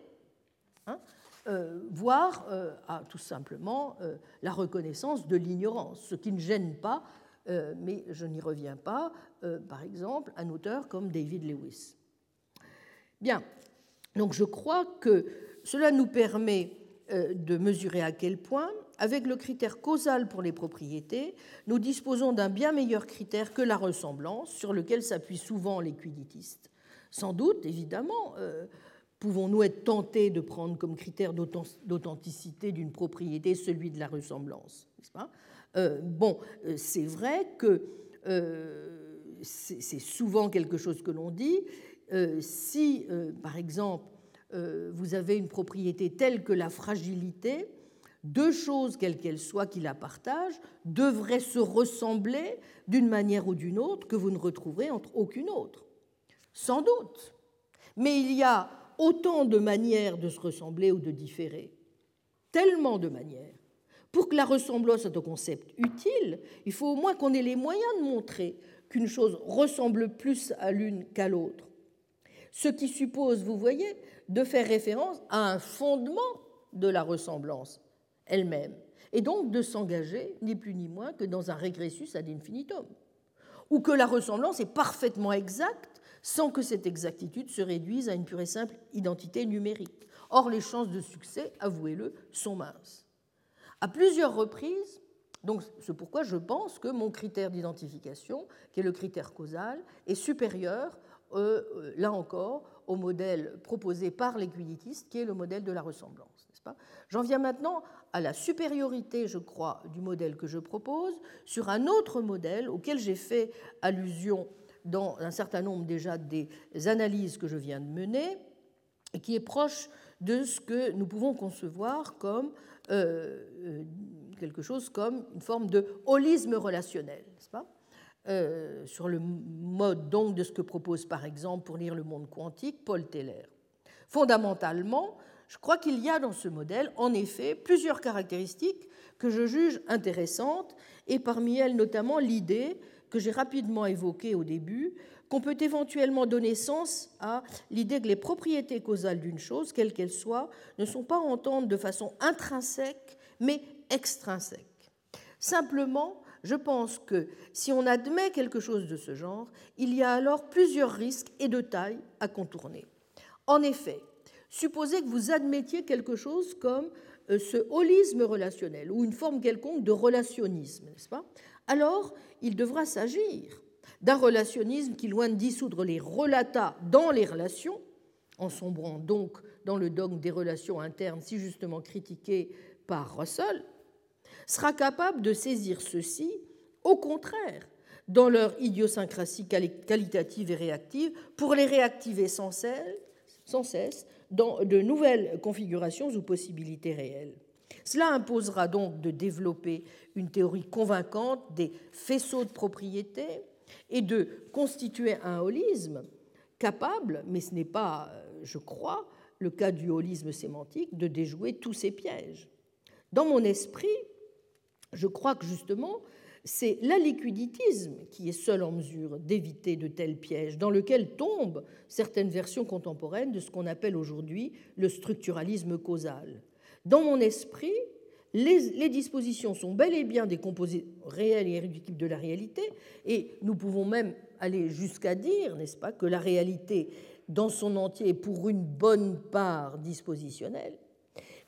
hein, euh, voire euh, à tout simplement euh, la reconnaissance de l'ignorance, ce qui ne gêne pas, mais je n'y reviens pas, par exemple, un auteur comme David Lewis. Bien, donc je crois que cela nous permet de mesurer à quel point avec le critère causal pour les propriétés, nous disposons d'un bien meilleur critère que la ressemblance, sur lequel s'appuient souvent les quiditistes. Sans doute, évidemment, euh, pouvons-nous être tentés de prendre comme critère d'authenticité d'une propriété celui de la ressemblance, euh, Bon, euh, c'est vrai que c'est souvent quelque chose que l'on dit. si, par exemple, vous avez une propriété telle que la fragilité, deux choses, quelles qu'elles soient, qui la partagent, devraient se ressembler d'une manière ou d'une autre que vous ne retrouverez entre aucune autre. Sans doute. Mais il y a autant de manières de se ressembler ou de différer. Tellement de manières. Pour que la ressemblance soit un concept utile, il faut au moins qu'on ait les moyens de montrer qu'une chose ressemble plus à l'une qu'à l'autre. Ce qui suppose, vous voyez, de faire référence à un fondement de la ressemblance, elle-même, et donc de s'engager ni plus ni moins que dans un régressus ad infinitum, ou que la ressemblance est parfaitement exacte sans que cette exactitude se réduise à une pure et simple identité numérique. Or, les chances de succès, avouez-le, sont minces. À plusieurs reprises, donc c'est pourquoi je pense que mon critère d'identification, qui est le critère causal, est supérieur, euh, euh, là encore, au modèle proposé par les qui est le modèle de la ressemblance. J'en viens maintenant à la supériorité, je crois, du modèle que je propose sur un autre modèle auquel j'ai fait allusion dans un certain nombre déjà des analyses que je viens de mener, et qui est proche de ce que nous pouvons concevoir comme euh, euh, quelque chose comme une forme de holisme relationnel, n'est-ce pas? Euh, sur le mode donc de ce que propose par exemple pour lire le monde quantique Paul Teller. Fondamentalement, je crois qu'il y a dans ce modèle, en effet, plusieurs caractéristiques que je juge intéressantes, et parmi elles notamment l'idée que j'ai rapidement évoquée au début, qu'on peut éventuellement donner sens à l'idée que les propriétés causales d'une chose, quelle qu'elle soit, ne sont pas à entendre de façon intrinsèque, mais extrinsèque. Simplement, je pense que si on admet quelque chose de ce genre, il y a alors plusieurs risques et de taille à contourner. En effet, supposez que vous admettiez quelque chose comme euh, ce holisme relationnel ou une forme quelconque de relationnisme, n'est-ce pas? Alors, il devra s'agir d'un relationnisme qui, loin de dissoudre les relata dans les relations, en sombrant donc dans le dogme des relations internes si justement critiqué par Russell, sera capable de saisir ceci, au contraire, dans leur idiosyncrasie qualitative et réactive, pour les réactiver sans cesse dans de nouvelles configurations ou possibilités réelles. Cela imposera donc de développer une théorie convaincante des faisceaux de propriété et de constituer un holisme capable, mais ce n'est pas, je crois, le cas du holisme sémantique, de déjouer tous ces pièges. Dans mon esprit, je crois que justement, c'est l'aliquiditisme qui est seul en mesure d'éviter de tels pièges, dans lequel tombent certaines versions contemporaines de ce qu'on appelle aujourd'hui le structuralisme causal. Dans mon esprit, les, dispositions sont bel et bien des composés réels et irréductibles de la réalité, et nous pouvons même aller jusqu'à dire, n'est-ce pas, que la réalité dans son entier est pour une bonne part dispositionnelle.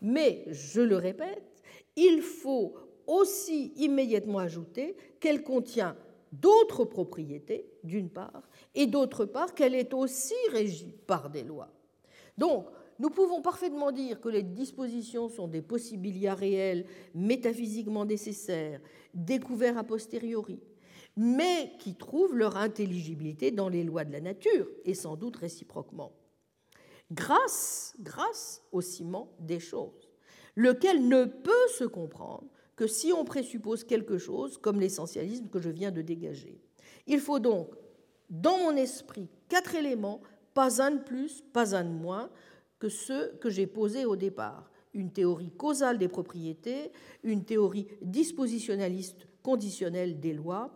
Mais, je le répète, il faut aussi immédiatement ajouter qu'elle contient d'autres propriétés, d'une part, et d'autre part qu'elle est aussi régie par des lois. Donc, nous pouvons parfaitement dire que les dispositions sont des possibilia réels métaphysiquement nécessaires, découverts a posteriori, mais qui trouvent leur intelligibilité dans les lois de la nature, et sans doute réciproquement, grâce, grâce au ciment des choses, lequel ne peut se comprendre que si on présuppose quelque chose comme l'essentialisme que je viens de dégager. Il faut donc, dans mon esprit, quatre éléments, pas un de plus, pas un de moins, que ceux que j'ai posés au départ. Une théorie causale des propriétés, une théorie dispositionnaliste conditionnelle des lois,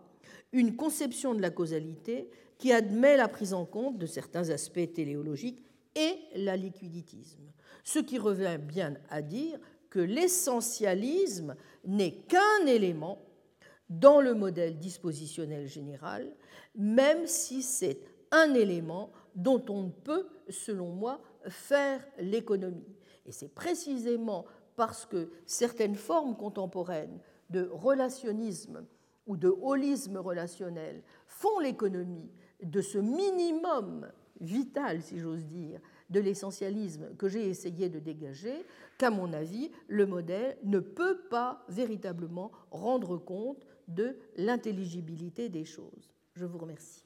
une conception de la causalité qui admet la prise en compte de certains aspects téléologiques et la liquiditisme. Ce qui revient bien à dire que l'essentialisme n'est qu'un élément dans le modèle dispositionnel général, même si c'est un élément dont on ne peut, selon moi, faire l'économie. Et c'est précisément parce que certaines formes contemporaines de relationnisme ou de holisme relationnel font l'économie de ce minimum vital, si j'ose dire, de l'essentialisme que j'ai essayé de dégager, qu'à mon avis, le modèle ne peut pas véritablement rendre compte de l'intelligibilité des choses. Je vous remercie.